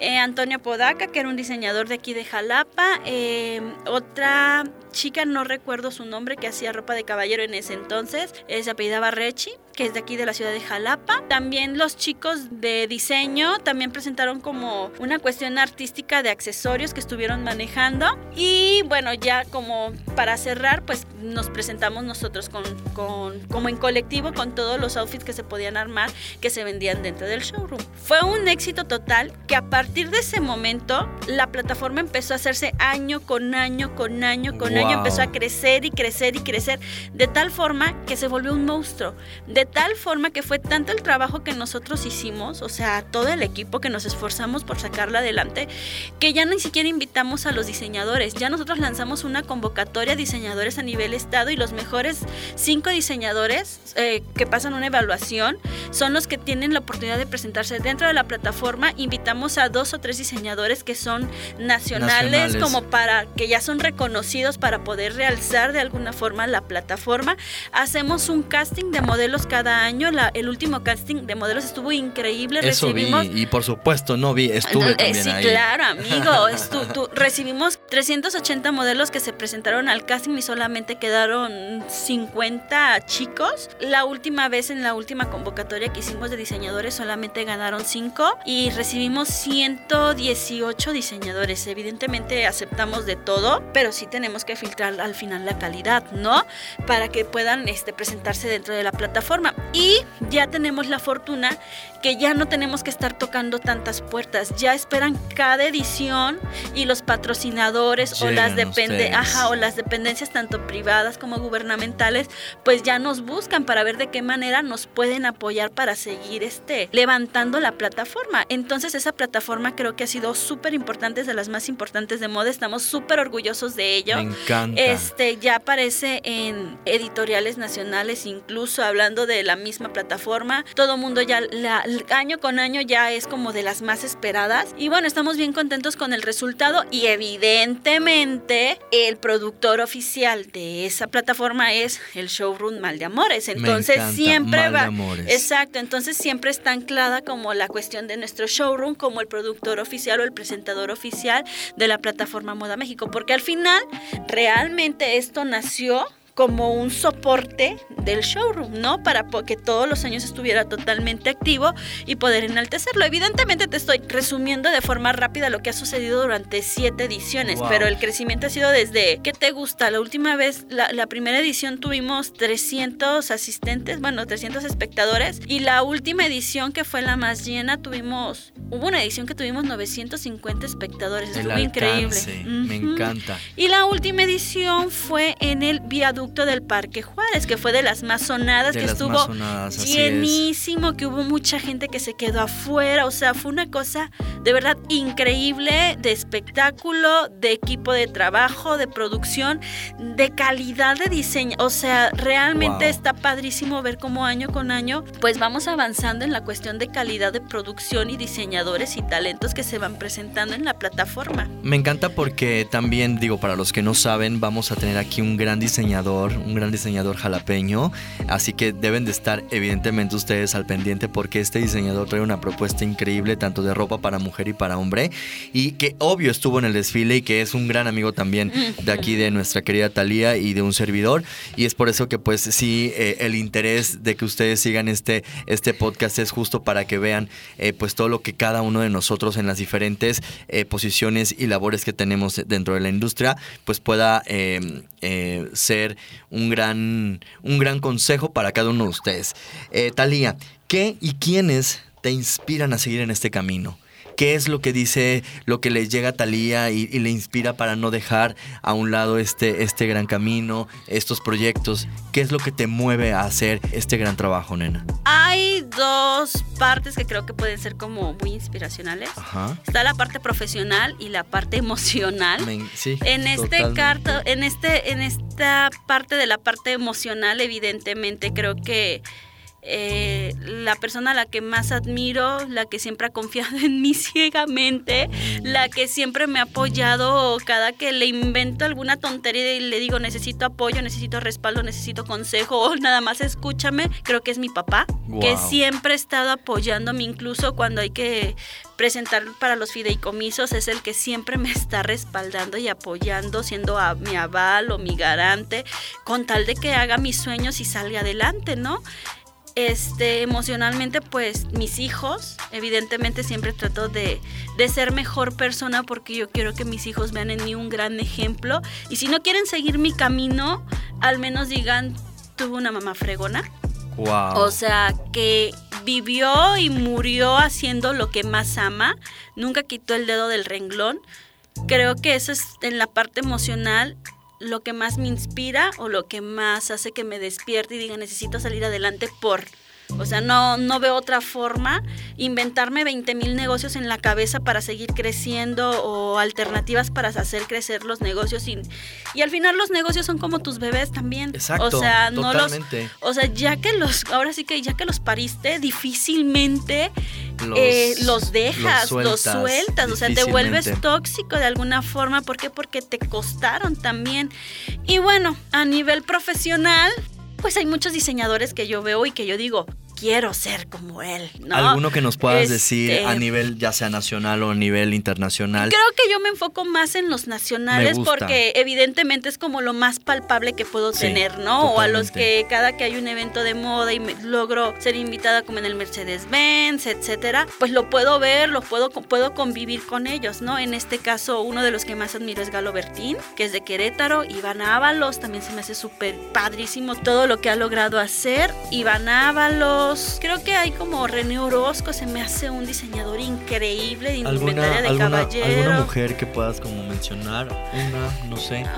eh, Antonio Podaca, que era un diseñador de aquí de Jalapa, eh, otra chica, no recuerdo su nombre, que hacía ropa de caballero en ese entonces, eh, se apellidaba Rechi, que es de aquí de la ciudad de Jalapa. También los chicos de diseño también presentaron como una cuestión artística de accesorios que estuvieron manejando. Y bueno, ya como para cerrar, pues nos presentamos nosotros con, con- como en colectivo con todos los outfits que se podían armar que se vendían dentro del showroom. Fue un éxito total que a partir de ese momento la plataforma empezó a hacerse año con año, con año, con año, Wow. empezó a crecer y crecer y crecer de tal forma que se volvió un monstruo. De tal forma que fue tanto el trabajo que nosotros hicimos, o sea, todo el equipo que nos esforzamos por sacarla adelante, que ya ni siquiera invitamos a los diseñadores. Ya nosotros lanzamos una convocatoria a diseñadores a nivel estado y los mejores cinco diseñadores eh, que pasan una evaluación son los que tienen la oportunidad de presentarse dentro de la plataforma. Invitamos a dos o tres diseñadores que son nacionales, Nacionales. como para que ya son reconocidos para poder realzar de alguna forma la plataforma. Hacemos un casting de modelos cada año. La- el último casting de modelos estuvo increíble. Eso Recibimos vi, y por supuesto, no vi, estuve no, eh, también sí, ahí. claro, amigo. [LAUGHS] Estu- tú- recibimos 380 modelos que se presentaron al casting y solamente quedaron 50 chicos. La última vez en la última convocatoria que hicimos de diseñadores solamente ganaron 5 y recibimos 118 diseñadores. Evidentemente aceptamos de todo, pero sí tenemos que filtrar al final la calidad, ¿no? Para que puedan este, presentarse dentro de la plataforma. Y ya tenemos la fortuna que ya no tenemos que estar tocando tantas puertas, ya esperan cada edición y los patrocinadores o las depende, ajá, o las dependencias tanto privadas como gubernamentales, pues ya nos buscan para ver de qué manera nos pueden apoyar para seguir este levantando la plataforma. Entonces esa plataforma creo que ha sido súper importante, es de las más importantes de moda, estamos súper orgullosos de ello. Me encanta. Este ya aparece en editoriales nacionales, incluso hablando de la misma plataforma. Todo mundo ya la, año con año ya es como de las más esperadas. Y bueno, estamos bien contentos con el resultado y evidentemente el productor oficial de esa plataforma es el showroom Mal de Amores. Me Entonces encanta, siempre Mal de va Amores. Exacto, entonces siempre está anclada como la cuestión de nuestro showroom como el productor oficial o el presentador oficial de la plataforma Moda México, porque al final realmente esto nació como un soporte del showroom, ¿no? Para que todos los años estuviera totalmente activo y poder enaltecerlo. Evidentemente te estoy resumiendo de forma rápida lo que ha sucedido durante siete ediciones, Wow. pero el crecimiento ha sido desde, ¿qué te gusta? La última vez, la, la primera edición tuvimos 300 asistentes, bueno, 300 espectadores, y la última edición que fue la más llena tuvimos, hubo una edición que tuvimos 950 espectadores, estuvo increíble. alcance, me encanta. Y la última edición fue en el viaducto del Parque Juárez, que fue de las más sonadas, De que estuvo sonadas, es. llenísimo, que hubo mucha gente que se quedó afuera, o sea, fue una cosa de verdad increíble de espectáculo, de equipo de trabajo, de producción, de calidad de diseño, o sea, realmente Wow. está padrísimo ver cómo año con año, pues vamos avanzando en la cuestión de calidad de producción y diseñadores y talentos que se van presentando en la plataforma. Me encanta porque también, digo, para los que no saben, vamos a tener aquí un gran diseñador, un gran diseñador jalapeño. Así que deben de estar, evidentemente, ustedes al pendiente porque este diseñador trae una propuesta increíble, tanto de ropa para mujer y para hombre. Y que obvio estuvo en el desfile y que es un gran amigo también de aquí, de nuestra querida Talía y de un servidor. Y es por eso que, pues, sí, eh, el interés de que ustedes sigan este, este podcast es justo para que vean, eh, pues, todo lo que cada uno de nosotros en las diferentes eh, posiciones y labores que tenemos dentro de la industria, pues pueda ser un gran, un gran consejo para cada uno de ustedes. Eh, Talía, ¿qué y quiénes te inspiran a seguir en este camino? ¿Qué es lo que dice, lo que le llega a Talía y, le inspira para no dejar a un lado este, este gran camino, estos proyectos? ¿Qué es lo que te mueve a hacer este gran trabajo, nena? Hay dos partes que creo que pueden ser como muy inspiracionales. Está la parte profesional y la parte [LAUGHS] emocional. sí, en este carto, en este, en esta parte de la parte emocional, evidentemente creo que eh, la persona a la que más admiro, la que siempre ha confiado [LAUGHS] en mí ciegamente, la que siempre me ha apoyado cada que le invento alguna tontería y le digo necesito apoyo, necesito respaldo, necesito consejo o nada más escúchame, creo que es mi papá, que siempre ha estado apoyándome incluso cuando hay que presentar para los fideicomisos, es el que siempre me está respaldando y apoyando, siendo mi aval o mi garante, con tal de que haga mis sueños y salga adelante, ¿no? Este, emocionalmente, pues mis hijos, evidentemente siempre trato de, de, ser mejor persona porque yo quiero que mis hijos vean en mí un gran ejemplo. Y si no quieren seguir mi camino, al menos digan, tuve una mamá fregona. Wow. O sea, que vivió y murió haciendo lo que más ama, nunca quitó el dedo del renglón. Creo que eso es en la parte emocional lo que más me inspira o lo que más hace que me despierte y diga necesito salir adelante por o sea, no, no veo otra forma. Inventarme 20 mil negocios en la cabeza para seguir creciendo o alternativas para hacer crecer los negocios. Y, y al final los negocios son como tus bebés también. Exacto. O sea, no los. O sea, ya que los. Ahora sí que ya que los pariste, difícilmente los, eh, dejas, los sueltas. o sea, te vuelves tóxico de alguna forma. ¿Por qué? Porque te costaron también. Y bueno, a nivel profesional pues hay muchos diseñadores que yo veo y que yo digo, quiero ser como él. ¿no? ¿Alguno que nos puedas decir a este, nivel ya sea nacional o a nivel internacional? Creo que yo me enfoco más en los nacionales porque evidentemente es como lo más palpable que puedo tener, ¿no? O a los que cada que hay un evento de moda y logro ser invitada como en el Mercedes-Benz, etcétera, pues lo puedo ver, lo puedo, puedo convivir con ellos, ¿no? En este caso, uno de los que más admiro es Galo Bertín, que es de Querétaro, Iván Ábalos, también se me hace súper padrísimo todo lo que ha logrado hacer. Iván Ábalos, Creo que hay como René Orozco, se me hace un diseñador increíble de indumentaria de caballero. ¿Alguna mujer que puedas como mencionar? Una, no sé. Ah,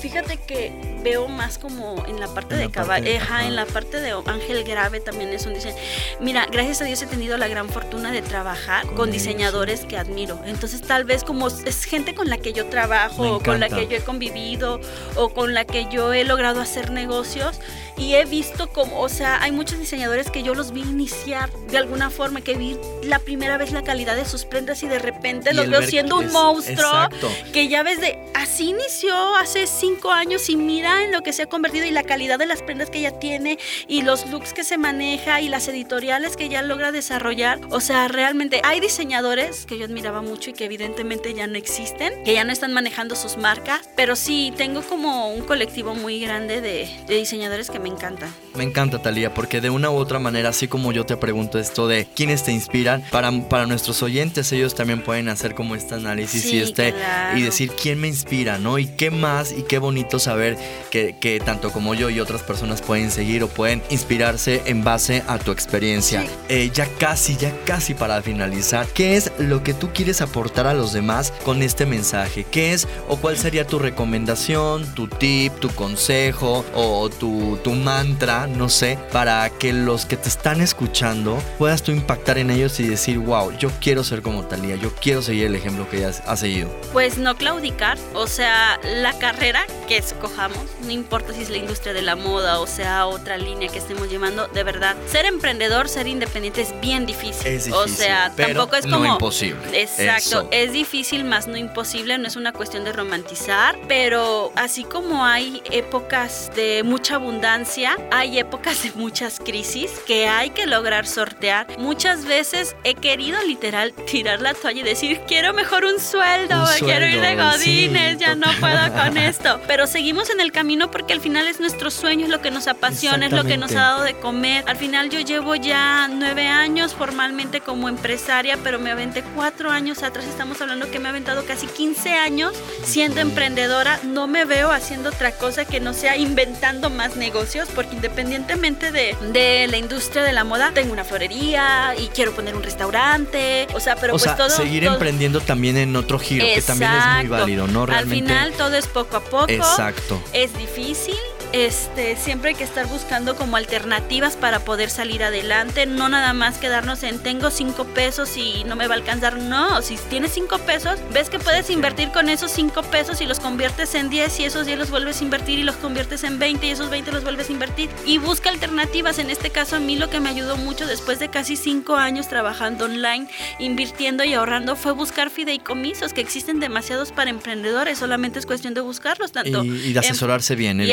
Fíjate que veo más como en la parte de caballeja, en la parte de Ángel Grave también es un diseño. Mira, gracias a Dios he tenido la gran fortuna de trabajar con, diseñadores que admiro. Entonces tal vez como es gente con la que yo trabajo, o con la que yo he convivido, o con la que yo he logrado hacer negocios y he visto como, o sea, hay muchos diseñadores que yo los vi iniciar de alguna forma, que vi la primera vez la calidad de sus prendas y de repente los veo siendo un monstruo. Que ya ves de, así inició hace cinco cinco años y mira en lo que se ha convertido y la calidad de las prendas que ella tiene y los looks que se maneja y las editoriales que ella logra desarrollar. O sea, realmente hay diseñadores que yo admiraba mucho y que evidentemente ya no existen, que ya no están manejando sus marcas, pero sí tengo como un colectivo muy grande de, diseñadores que me encantan. Me encanta, Talía, porque de una u otra manera, así como yo te pregunto esto de quiénes te inspiran, para, para nuestros oyentes ellos también pueden hacer como este análisis y este y decir quién me inspira, ¿no? Y qué más y qué bonito saber que, tanto como yo y otras personas pueden seguir o pueden inspirarse en base a tu experiencia. Eh, ya casi, ya casi para finalizar, ¿qué es lo que tú quieres aportar a los demás con este mensaje? ¿Qué es o cuál sería tu recomendación, tu tip, tu consejo o tu, tu mantra, no sé, para que los que te están escuchando puedas tú impactar en ellos y decir, wow, yo quiero ser como Talía, yo quiero seguir el ejemplo que ella ha seguido? Pues no claudicar, o sea, la carrera que escojamos, no importa si es la industria de la moda o sea otra línea que estemos llevando, de verdad, ser emprendedor, ser independiente es bien difícil. Es difícil o sea, tampoco es como... No imposible. Exacto, es difícil más no imposible, no es una cuestión de romantizar, pero así como hay épocas de mucha abundancia, hay épocas de muchas crisis que hay que lograr sortear. Muchas veces he querido literal tirar la toalla y decir, quiero mejor un sueldo, quiero ir de godines, ya no puedo con esto pero seguimos en el camino porque al final es nuestro sueño, es lo que nos apasiona, es lo que nos ha dado de comer. Al final yo llevo ya nueve años formalmente como empresaria, pero me aventé cuatro años atrás. Estamos hablando que me he aventado casi 15 años siendo emprendedora. No me veo haciendo otra cosa que no sea inventando más negocios, porque independientemente de, de la industria de la moda, tengo una florería y quiero poner un restaurante. O sea, pero o pues sea, todo. seguir emprendiendo también en otro giro, que también es muy válido, ¿no? Realmente. Al final todo es poco a poco. Exacto. Es difícil, este, siempre hay que estar buscando como alternativas para poder salir adelante, no nada más quedarnos en tengo cinco pesos y no me va a alcanzar, no, si tienes cinco pesos, ves que puedes invertir con esos cinco pesos y los conviertes en 10 y esos 10 los vuelves a invertir y los conviertes en 20 y esos 20 los vuelves a invertir y busca alternativas, en este caso a mí lo que me ayudó mucho después de casi cinco años trabajando online, invirtiendo y ahorrando fue buscar fideicomisos que existen demasiados para emprendedores, solamente es cuestión de buscarlos tanto. Y, de asesorarse bien, y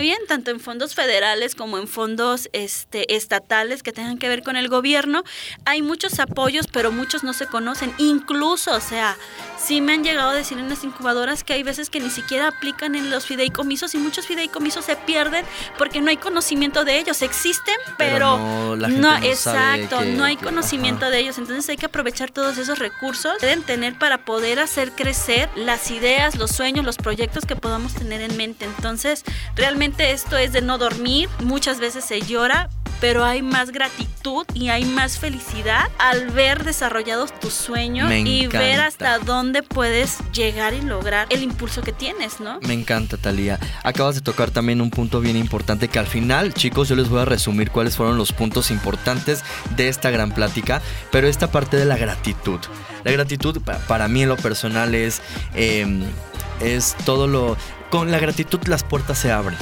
bien, tanto en fondos federales como en fondos este, estatales que tengan que ver con el gobierno. Hay muchos apoyos, pero muchos no se conocen. Incluso, o sea, sí me han llegado a decir en las incubadoras que hay veces que ni siquiera aplican en los fideicomisos y muchos fideicomisos se pierden porque no hay conocimiento de ellos. Existen, pero, no, exacto, no hay conocimiento de ellos. Entonces hay que aprovechar todos esos recursos que deben tener para poder hacer crecer las ideas, los sueños, los proyectos que podamos tener en mente. Entonces, realmente esto es de no dormir. Muchas veces se llora, pero hay más gratitud y hay más felicidad al ver desarrollados tus sueños y ver hasta dónde puedes llegar y lograr el impulso que tienes, ¿no? Me encanta, Talía. Acabas de tocar también un punto bien importante que al final, chicos, yo les voy a resumir cuáles fueron los puntos importantes de esta gran plática, pero esta parte de la gratitud. La gratitud para mí en lo personal es, em, es todo lo... Con la gratitud las puertas se abren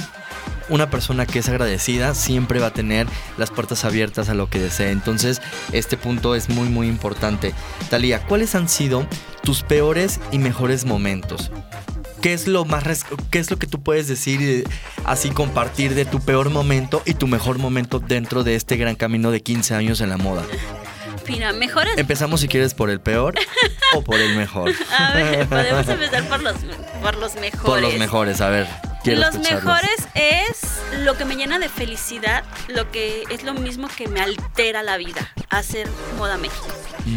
una persona que es agradecida siempre va a tener las puertas abiertas a lo que desee. Entonces, este punto es muy, muy importante. Talía, ¿cuáles han sido tus peores y mejores momentos? ¿Qué es lo más qué es lo que tú puedes decir así compartir de tu peor momento y tu mejor momento dentro de este gran camino de 15 años en la moda? Mira. Empezamos si quieres por el peor o por el mejor. [LAUGHS] A ver, podemos empezar por los, por los mejores. Por los mejores, a ver los mejores es lo que me llena de felicidad, lo que es lo mismo que me altera la vida, hacer Moda México.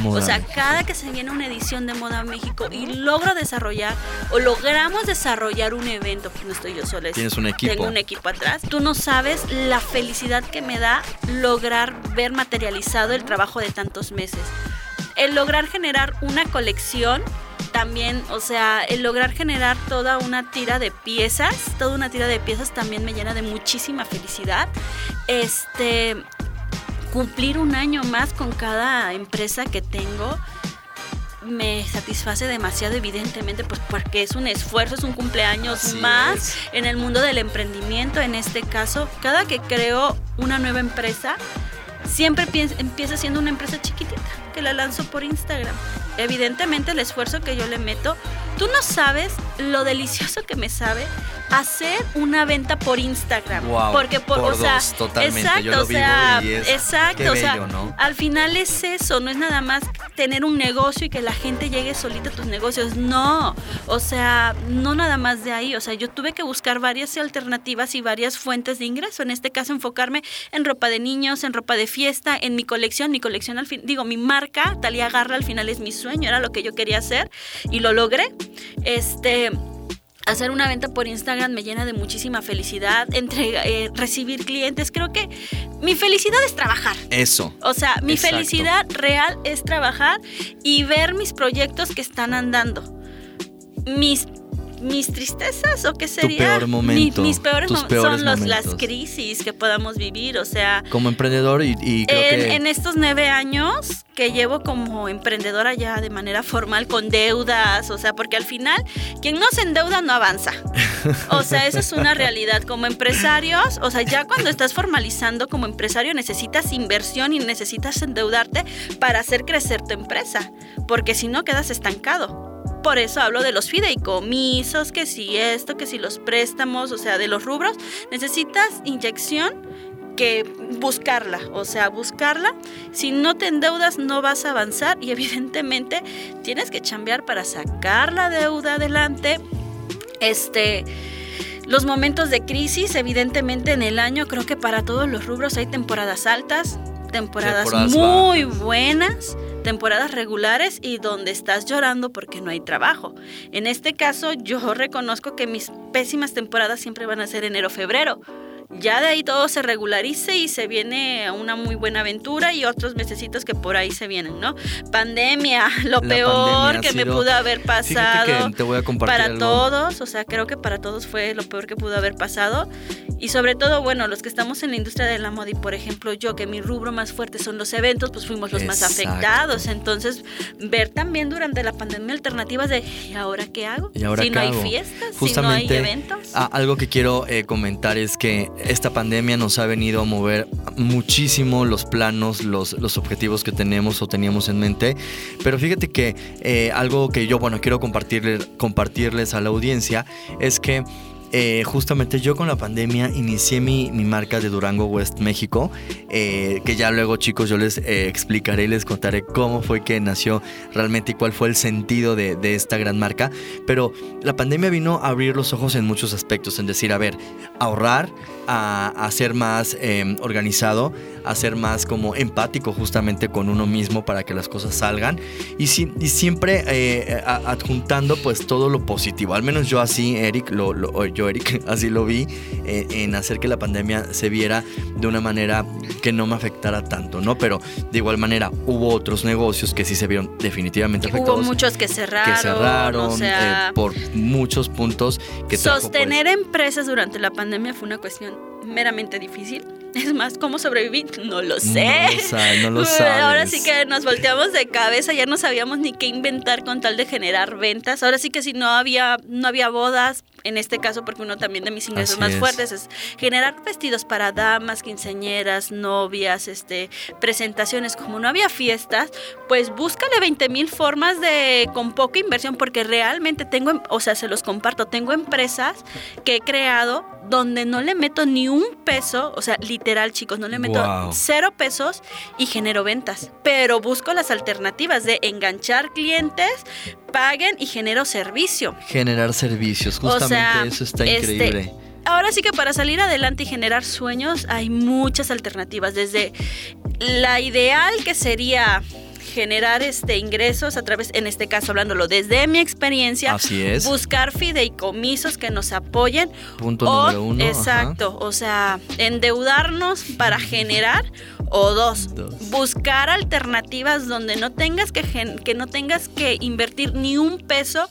o sea, cada que se viene una edición de Moda México y logro desarrollar o logramos desarrollar un evento, pues no estoy yo sola. Tienes un equipo. Tengo un equipo atrás. Tú no sabes la felicidad que me da lograr ver materializado el trabajo de tantos meses. El lograr generar una colección también, o sea, el lograr generar toda una tira de piezas, toda una tira de piezas también me llena de muchísima felicidad. Este, cumplir un año más con cada empresa que tengo me satisface demasiado evidentemente pues porque es un esfuerzo, es un cumpleaños más en el mundo del emprendimiento en este caso. Cada que creo una nueva empresa, siempre empieza siendo una empresa chiquitita que la lanzo por Instagram. Evidentemente el esfuerzo que yo le meto, tú no sabes lo delicioso que me sabe hacer una venta por Instagram. porque por, o sea, exacto, o sea, exacto, o sea, al final es eso, no es nada más tener un negocio y que la gente llegue solita a tus negocios, no, o sea, no nada más de ahí, o sea, yo tuve que buscar varias alternativas y varias fuentes de ingreso, en este caso enfocarme en ropa de niños, en ropa de fiesta, en mi colección, mi colección al fin, digo, mi marca, Talía Garra al final es mi sueño, era lo que yo quería hacer y lo logré. Este hacer una venta por Instagram me llena de muchísima felicidad, entrega, eh, recibir clientes, creo que mi felicidad es trabajar. Eso. O sea, mi felicidad real es trabajar y ver mis proyectos que están andando. Mis mis tristezas o qué sería peor momento, mis peores, momentos son los, las crisis que podamos vivir o sea como emprendedor y, en, en, estos nueve años que llevo como emprendedora ya de manera formal con deudas o sea porque al final quien no se endeuda no avanza. [LAUGHS] O sea esa es una realidad. Como empresarios o sea ya cuando estás formalizando como empresario necesitas inversión y necesitas endeudarte para hacer crecer tu empresa porque si no quedas estancado por eso hablo de los fideicomisos, que si esto, que si los préstamos, o sea, de los rubros. Necesitas inyección que buscarla, o sea, buscarla. Si no te endeudas no vas a avanzar y [LAUGHS] evidentemente tienes que chambear para sacar la deuda adelante. Este los momentos de crisis, evidentemente en el año creo que para todos los rubros hay temporadas altas, temporadas, muy buenas, temporadas regulares y donde estás llorando porque no hay trabajo. En este caso yo reconozco que mis pésimas temporadas siempre van a ser enero-febrero ya de ahí todo se regularice y se viene una muy buena aventura y otros mesecitos que por ahí se vienen, ¿no? Pandemia, [LAUGHS] lo peor que me pudo haber pasado para todos, o sea, creo que para todos fue lo peor que pudo haber pasado y sobre todo, bueno, los que estamos en la industria de la moda y por ejemplo yo que mi rubro más fuerte son los eventos, pues fuimos los más afectados, entonces ver también durante la pandemia alternativas de ¿y ahora qué hago? ¿Y ahora si no hay fiestas, si no hay eventos. algo que quiero eh, comentar es que esta pandemia nos ha venido a mover muchísimo los planos, los, los objetivos que tenemos o teníamos en mente. Pero fíjate que eh, algo que yo, bueno, quiero compartirles, compartirles a la audiencia es que eh, justamente yo con la pandemia inicié mi, marca de Durango West México, eh, que ya luego chicos yo les eh, explicaré y les contaré cómo fue que nació realmente y cuál fue el sentido de, esta gran marca. Pero la pandemia vino a abrir los ojos en muchos aspectos, en decir, a ver, ahorrar, a, ser más em, organizado, a ser más como empático justamente con uno mismo para que las cosas salgan y, y siempre adjuntando pues todo lo positivo. Al menos yo así, Eric, lo, lo Eric, [LAUGHS] así lo vi, eh, en hacer que la pandemia se viera de una manera que no me afectara tanto, ¿no? Pero de igual manera hubo otros negocios que sí se vieron definitivamente afectados. Hubo muchos que cerraron. Que cerraron eh, por muchos puntos que Sostener pues empresas durante la pandemia fue una cuestión meramente difícil. [LAUGHS] Es más, ¿cómo sobreviví? No lo sé. No lo, [LAUGHS] sé, Ahora sí que nos volteamos de cabeza, ya no sabíamos ni qué inventar con tal de generar ventas. Ahora sí que si no había, no había bodas, en este caso, porque uno también de mis ingresos más fuertes es generar vestidos para damas, quinceañeras, novias, este, presentaciones. Como no había fiestas, pues búscale 20 mil formas de con poca inversión, porque realmente tengo, o sea, se los comparto, tengo empresas que he creado donde no le meto ni un peso, o sea, literal, chicos, no le meto cero pesos y genero ventas. Pero busco las alternativas de enganchar clientes, paguen y genero servicio. Generar servicios, justamente eso está este, increíble. ahora sí que para salir adelante y generar sueños hay muchas alternativas, desde la ideal que sería generar este ingresos a través, en este caso hablándolo desde mi experiencia, Así es. buscar fideicomisos que nos apoyen. Punto número uno. Exacto, o sea, endeudarnos para generar o dos, buscar alternativas donde no tengas que, que no tengas que invertir ni un peso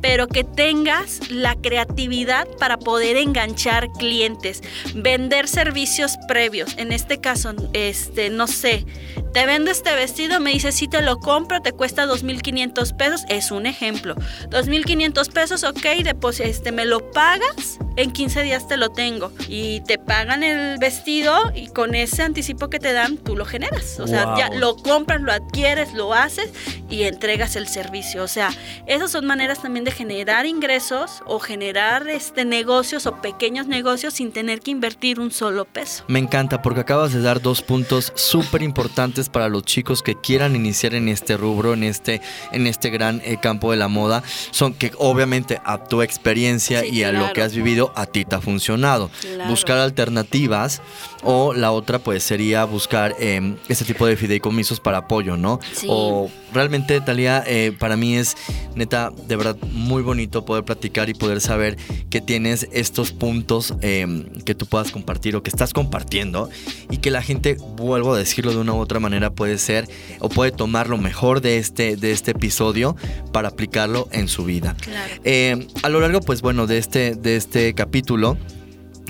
pero que tengas la creatividad para poder enganchar clientes, vender servicios previos. En este caso, este, no sé, te vendo este vestido, me dice si te lo compro, te cuesta 2.500 pesos, es un ejemplo. 2.500 pesos, ok, después este, me lo pagas, en 15 días te lo tengo. Y te pagan el vestido y con ese anticipo que te dan, tú lo generas. O sea, ya lo compras, lo adquieres, lo haces y entregas el servicio. O sea, esas son maneras también de generar ingresos o generar este, negocios o pequeños negocios sin tener que invertir un solo peso. Me encanta porque acabas de dar dos puntos súper importantes para los chicos que quieran iniciar en este rubro, en este, en este gran eh, campo de la moda, son que obviamente a tu experiencia y a lo que has vivido, a ti te ha funcionado. Buscar alternativas o la otra pues sería buscar eh, este tipo de fideicomisos para apoyo, ¿no? O realmente, Talía, eh, para mí es neta, de verdad, muy bonito poder platicar y poder saber que tienes estos puntos em, que tú puedas compartir o que estás compartiendo y que la gente, vuelvo a decirlo de una u otra manera, puede ser o puede tomar lo mejor de este, de este episodio para aplicarlo en su vida. Em, a lo largo, pues bueno, de este, de este capítulo,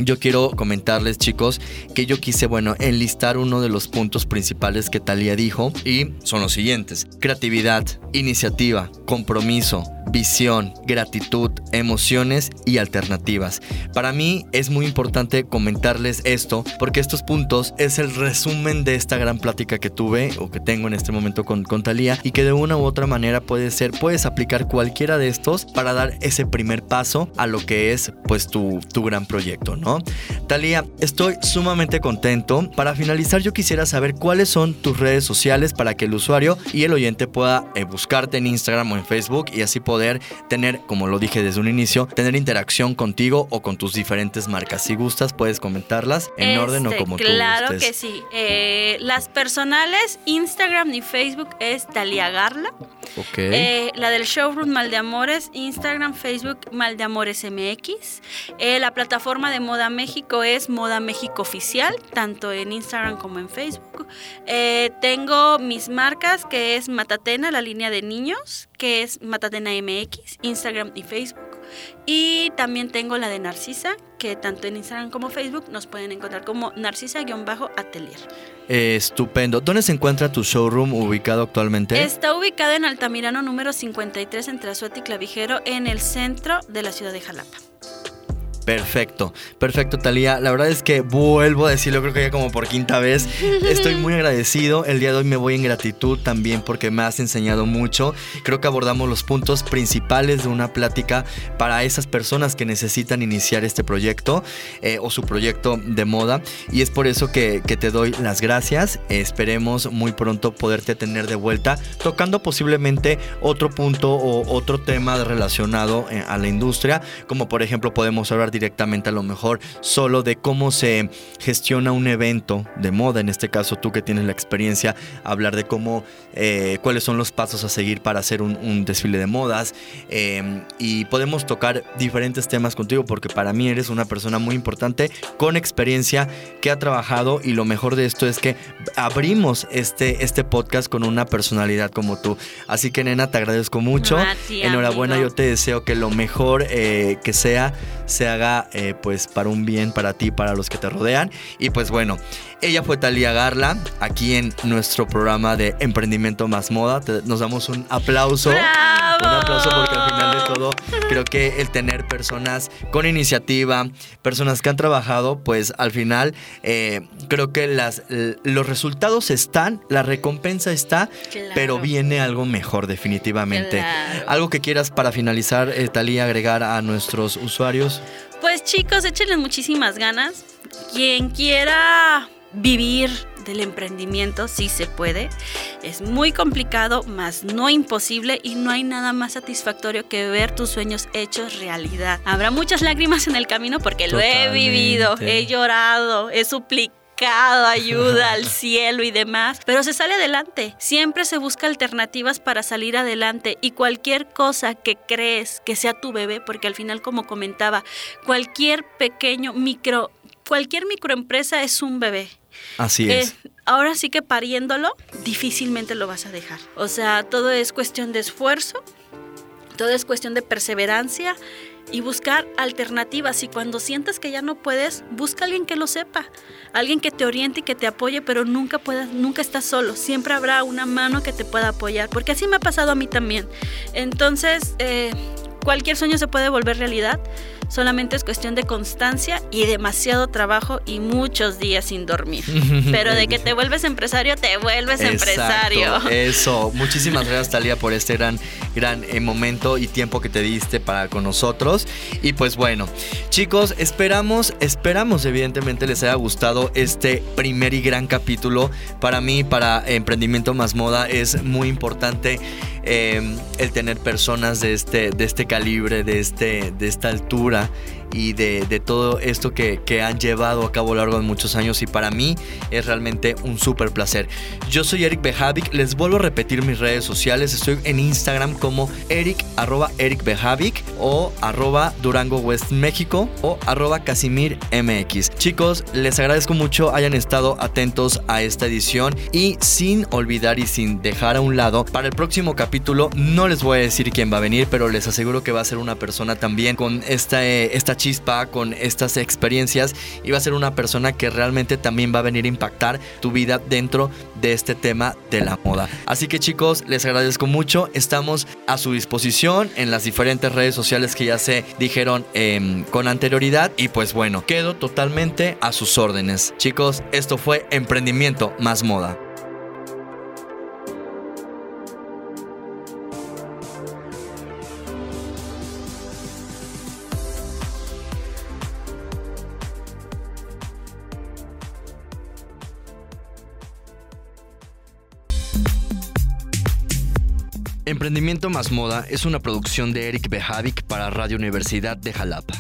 yo quiero comentarles chicos que yo quise, bueno, enlistar uno de los puntos principales que Talía dijo y son los siguientes. Creatividad, iniciativa, compromiso, visión, gratitud, emociones y alternativas. Para mí es muy importante comentarles esto porque estos puntos es el resumen de esta gran plática que tuve o que tengo en este momento con, con Talía y que de una u otra manera puede ser, puedes aplicar cualquiera de estos para dar ese primer paso a lo que es pues tu, tu gran proyecto, ¿no? Talía, estoy sumamente contento. Para finalizar yo quisiera saber cuáles son tus redes sociales para que el usuario y el oyente pueda eh, buscarte en Instagram o en Facebook y así poder tener, como lo dije desde un inicio, tener interacción contigo o con tus diferentes marcas. Si gustas, puedes comentarlas en orden o Este, como tú Claro que sí. Eh, las personales, Instagram y Facebook es Talia Garla. Ok. Eh, la del showroom Maldeamores, Instagram, Facebook Maldeamores MX. Eh, la plataforma de Moda México es Moda México Oficial, tanto en Instagram como en Facebook. Eh, tengo mis marcas que es Matatena, la línea de niños, que es Matatena MX, Instagram y Facebook. Y también tengo la de Narcisa, que tanto en Instagram como Facebook nos pueden encontrar como Narcisa-Atelier. Eh, estupendo. ¿Dónde se encuentra tu showroom ubicado actualmente? Está ubicada en Altamirano número 53 entre Azuete y Clavijero en el centro de la ciudad de Jalapa. Perfecto, perfecto Talía. La verdad es que vuelvo a decirlo, creo que ya como por quinta vez. [LAUGHS] Estoy muy agradecido. El día de hoy me voy en gratitud también porque me has enseñado mucho. Creo que abordamos los puntos principales de una plática para esas personas que necesitan iniciar este proyecto eh, o su proyecto de moda. Y es por eso que, que te doy las gracias. esperemos muy pronto poderte tener de vuelta tocando posiblemente otro punto o otro tema relacionado eh, a la industria, como por ejemplo podemos hablar directamente a lo mejor solo de cómo se gestiona un evento de moda, en este caso tú que tienes la experiencia, hablar de cómo, eh, cuáles son los pasos a seguir para hacer un, un desfile de modas eh, y podemos tocar diferentes temas contigo porque para mí eres una persona muy importante con experiencia que ha trabajado y lo mejor de esto es que abrimos este, este podcast con una personalidad como tú. Así que nena, te agradezco mucho. Enhorabuena, amigo. yo te deseo que lo mejor eh, que sea se haga eh, pues para un bien para ti, para los que te rodean. Y pues bueno, ella fue Talía Garla, aquí en nuestro programa de Emprendimiento Más Moda. Te- nos damos un aplauso. ¡Bravo! Un aplauso porque al final de todo creo que el tener personas con iniciativa, personas que han trabajado, pues al final eh, creo que las, los resultados están, la recompensa está, Claro. pero viene algo mejor definitivamente. Claro. Algo que quieras para finalizar, eh, Talía, agregar a nuestros usuarios. Pues chicos, échenle muchísimas ganas. Quien quiera vivir del emprendimiento, sí se puede. Es muy complicado, más no imposible y no hay nada más satisfactorio que ver tus sueños hechos realidad. Habrá muchas lágrimas en el camino porque lo he vivido, he llorado, he suplicado ayuda al [LAUGHS] cielo y demás, pero se sale adelante. Siempre se busca alternativas para salir adelante y cualquier cosa que crees que sea tu bebé, porque al final como comentaba, cualquier pequeño micro cualquier microempresa es un bebé. Así Eh, es. ahora sí que pariéndolo, difícilmente lo vas a dejar. O sea, todo es cuestión de esfuerzo, todo es cuestión de perseverancia y buscar alternativas. Y cuando sientas que ya no puedes, busca a alguien que lo sepa, alguien que te oriente y que te apoye, pero nunca puedas, nunca estás solo. Siempre habrá una mano que te pueda apoyar, porque así me ha pasado a mí también. Entonces, eh, cualquier sueño se puede volver realidad. Solamente es cuestión de constancia y demasiado trabajo y muchos días sin dormir. [LAUGHS] Pero de que te vuelves empresario, te vuelves empresario. Exacto, Eso. Muchísimas gracias, Talía, por este gran, gran eh, momento y tiempo que te diste para con nosotros. Y pues bueno, chicos, esperamos, esperamos evidentemente les haya gustado este primer y gran capítulo. Para mí, para Emprendimiento Más Moda, es muy importante eh, el tener personas de este, de este calibre, de, este, de esta altura да, y de, todo esto que, que han llevado a cabo a lo largo de muchos años y para mí es realmente un súper placer. Yo soy Eric Bejavic, les vuelvo a repetir mis redes sociales, estoy en Instagram como Eric, arroba Eric o arroba Durango West México o arroba Casimir MX. Chicos, les agradezco mucho hayan estado atentos a esta edición y sin olvidar y sin dejar a un lado, para el próximo capítulo no les voy a decir quién va a venir, pero les aseguro que va a ser una persona también con esta, eh, esta chispa, con estas experiencias y va a ser una persona que realmente también va a venir a impactar tu vida dentro de este tema de la moda. Así que chicos, les agradezco mucho, estamos a su disposición en las diferentes redes sociales que ya se dijeron em, con anterioridad y pues bueno, quedo totalmente a sus órdenes. Chicos, esto fue Emprendimiento más Moda. Emprendimiento más Moda es una producción de Eric Bejavic para Radio Universidad de Jalapa.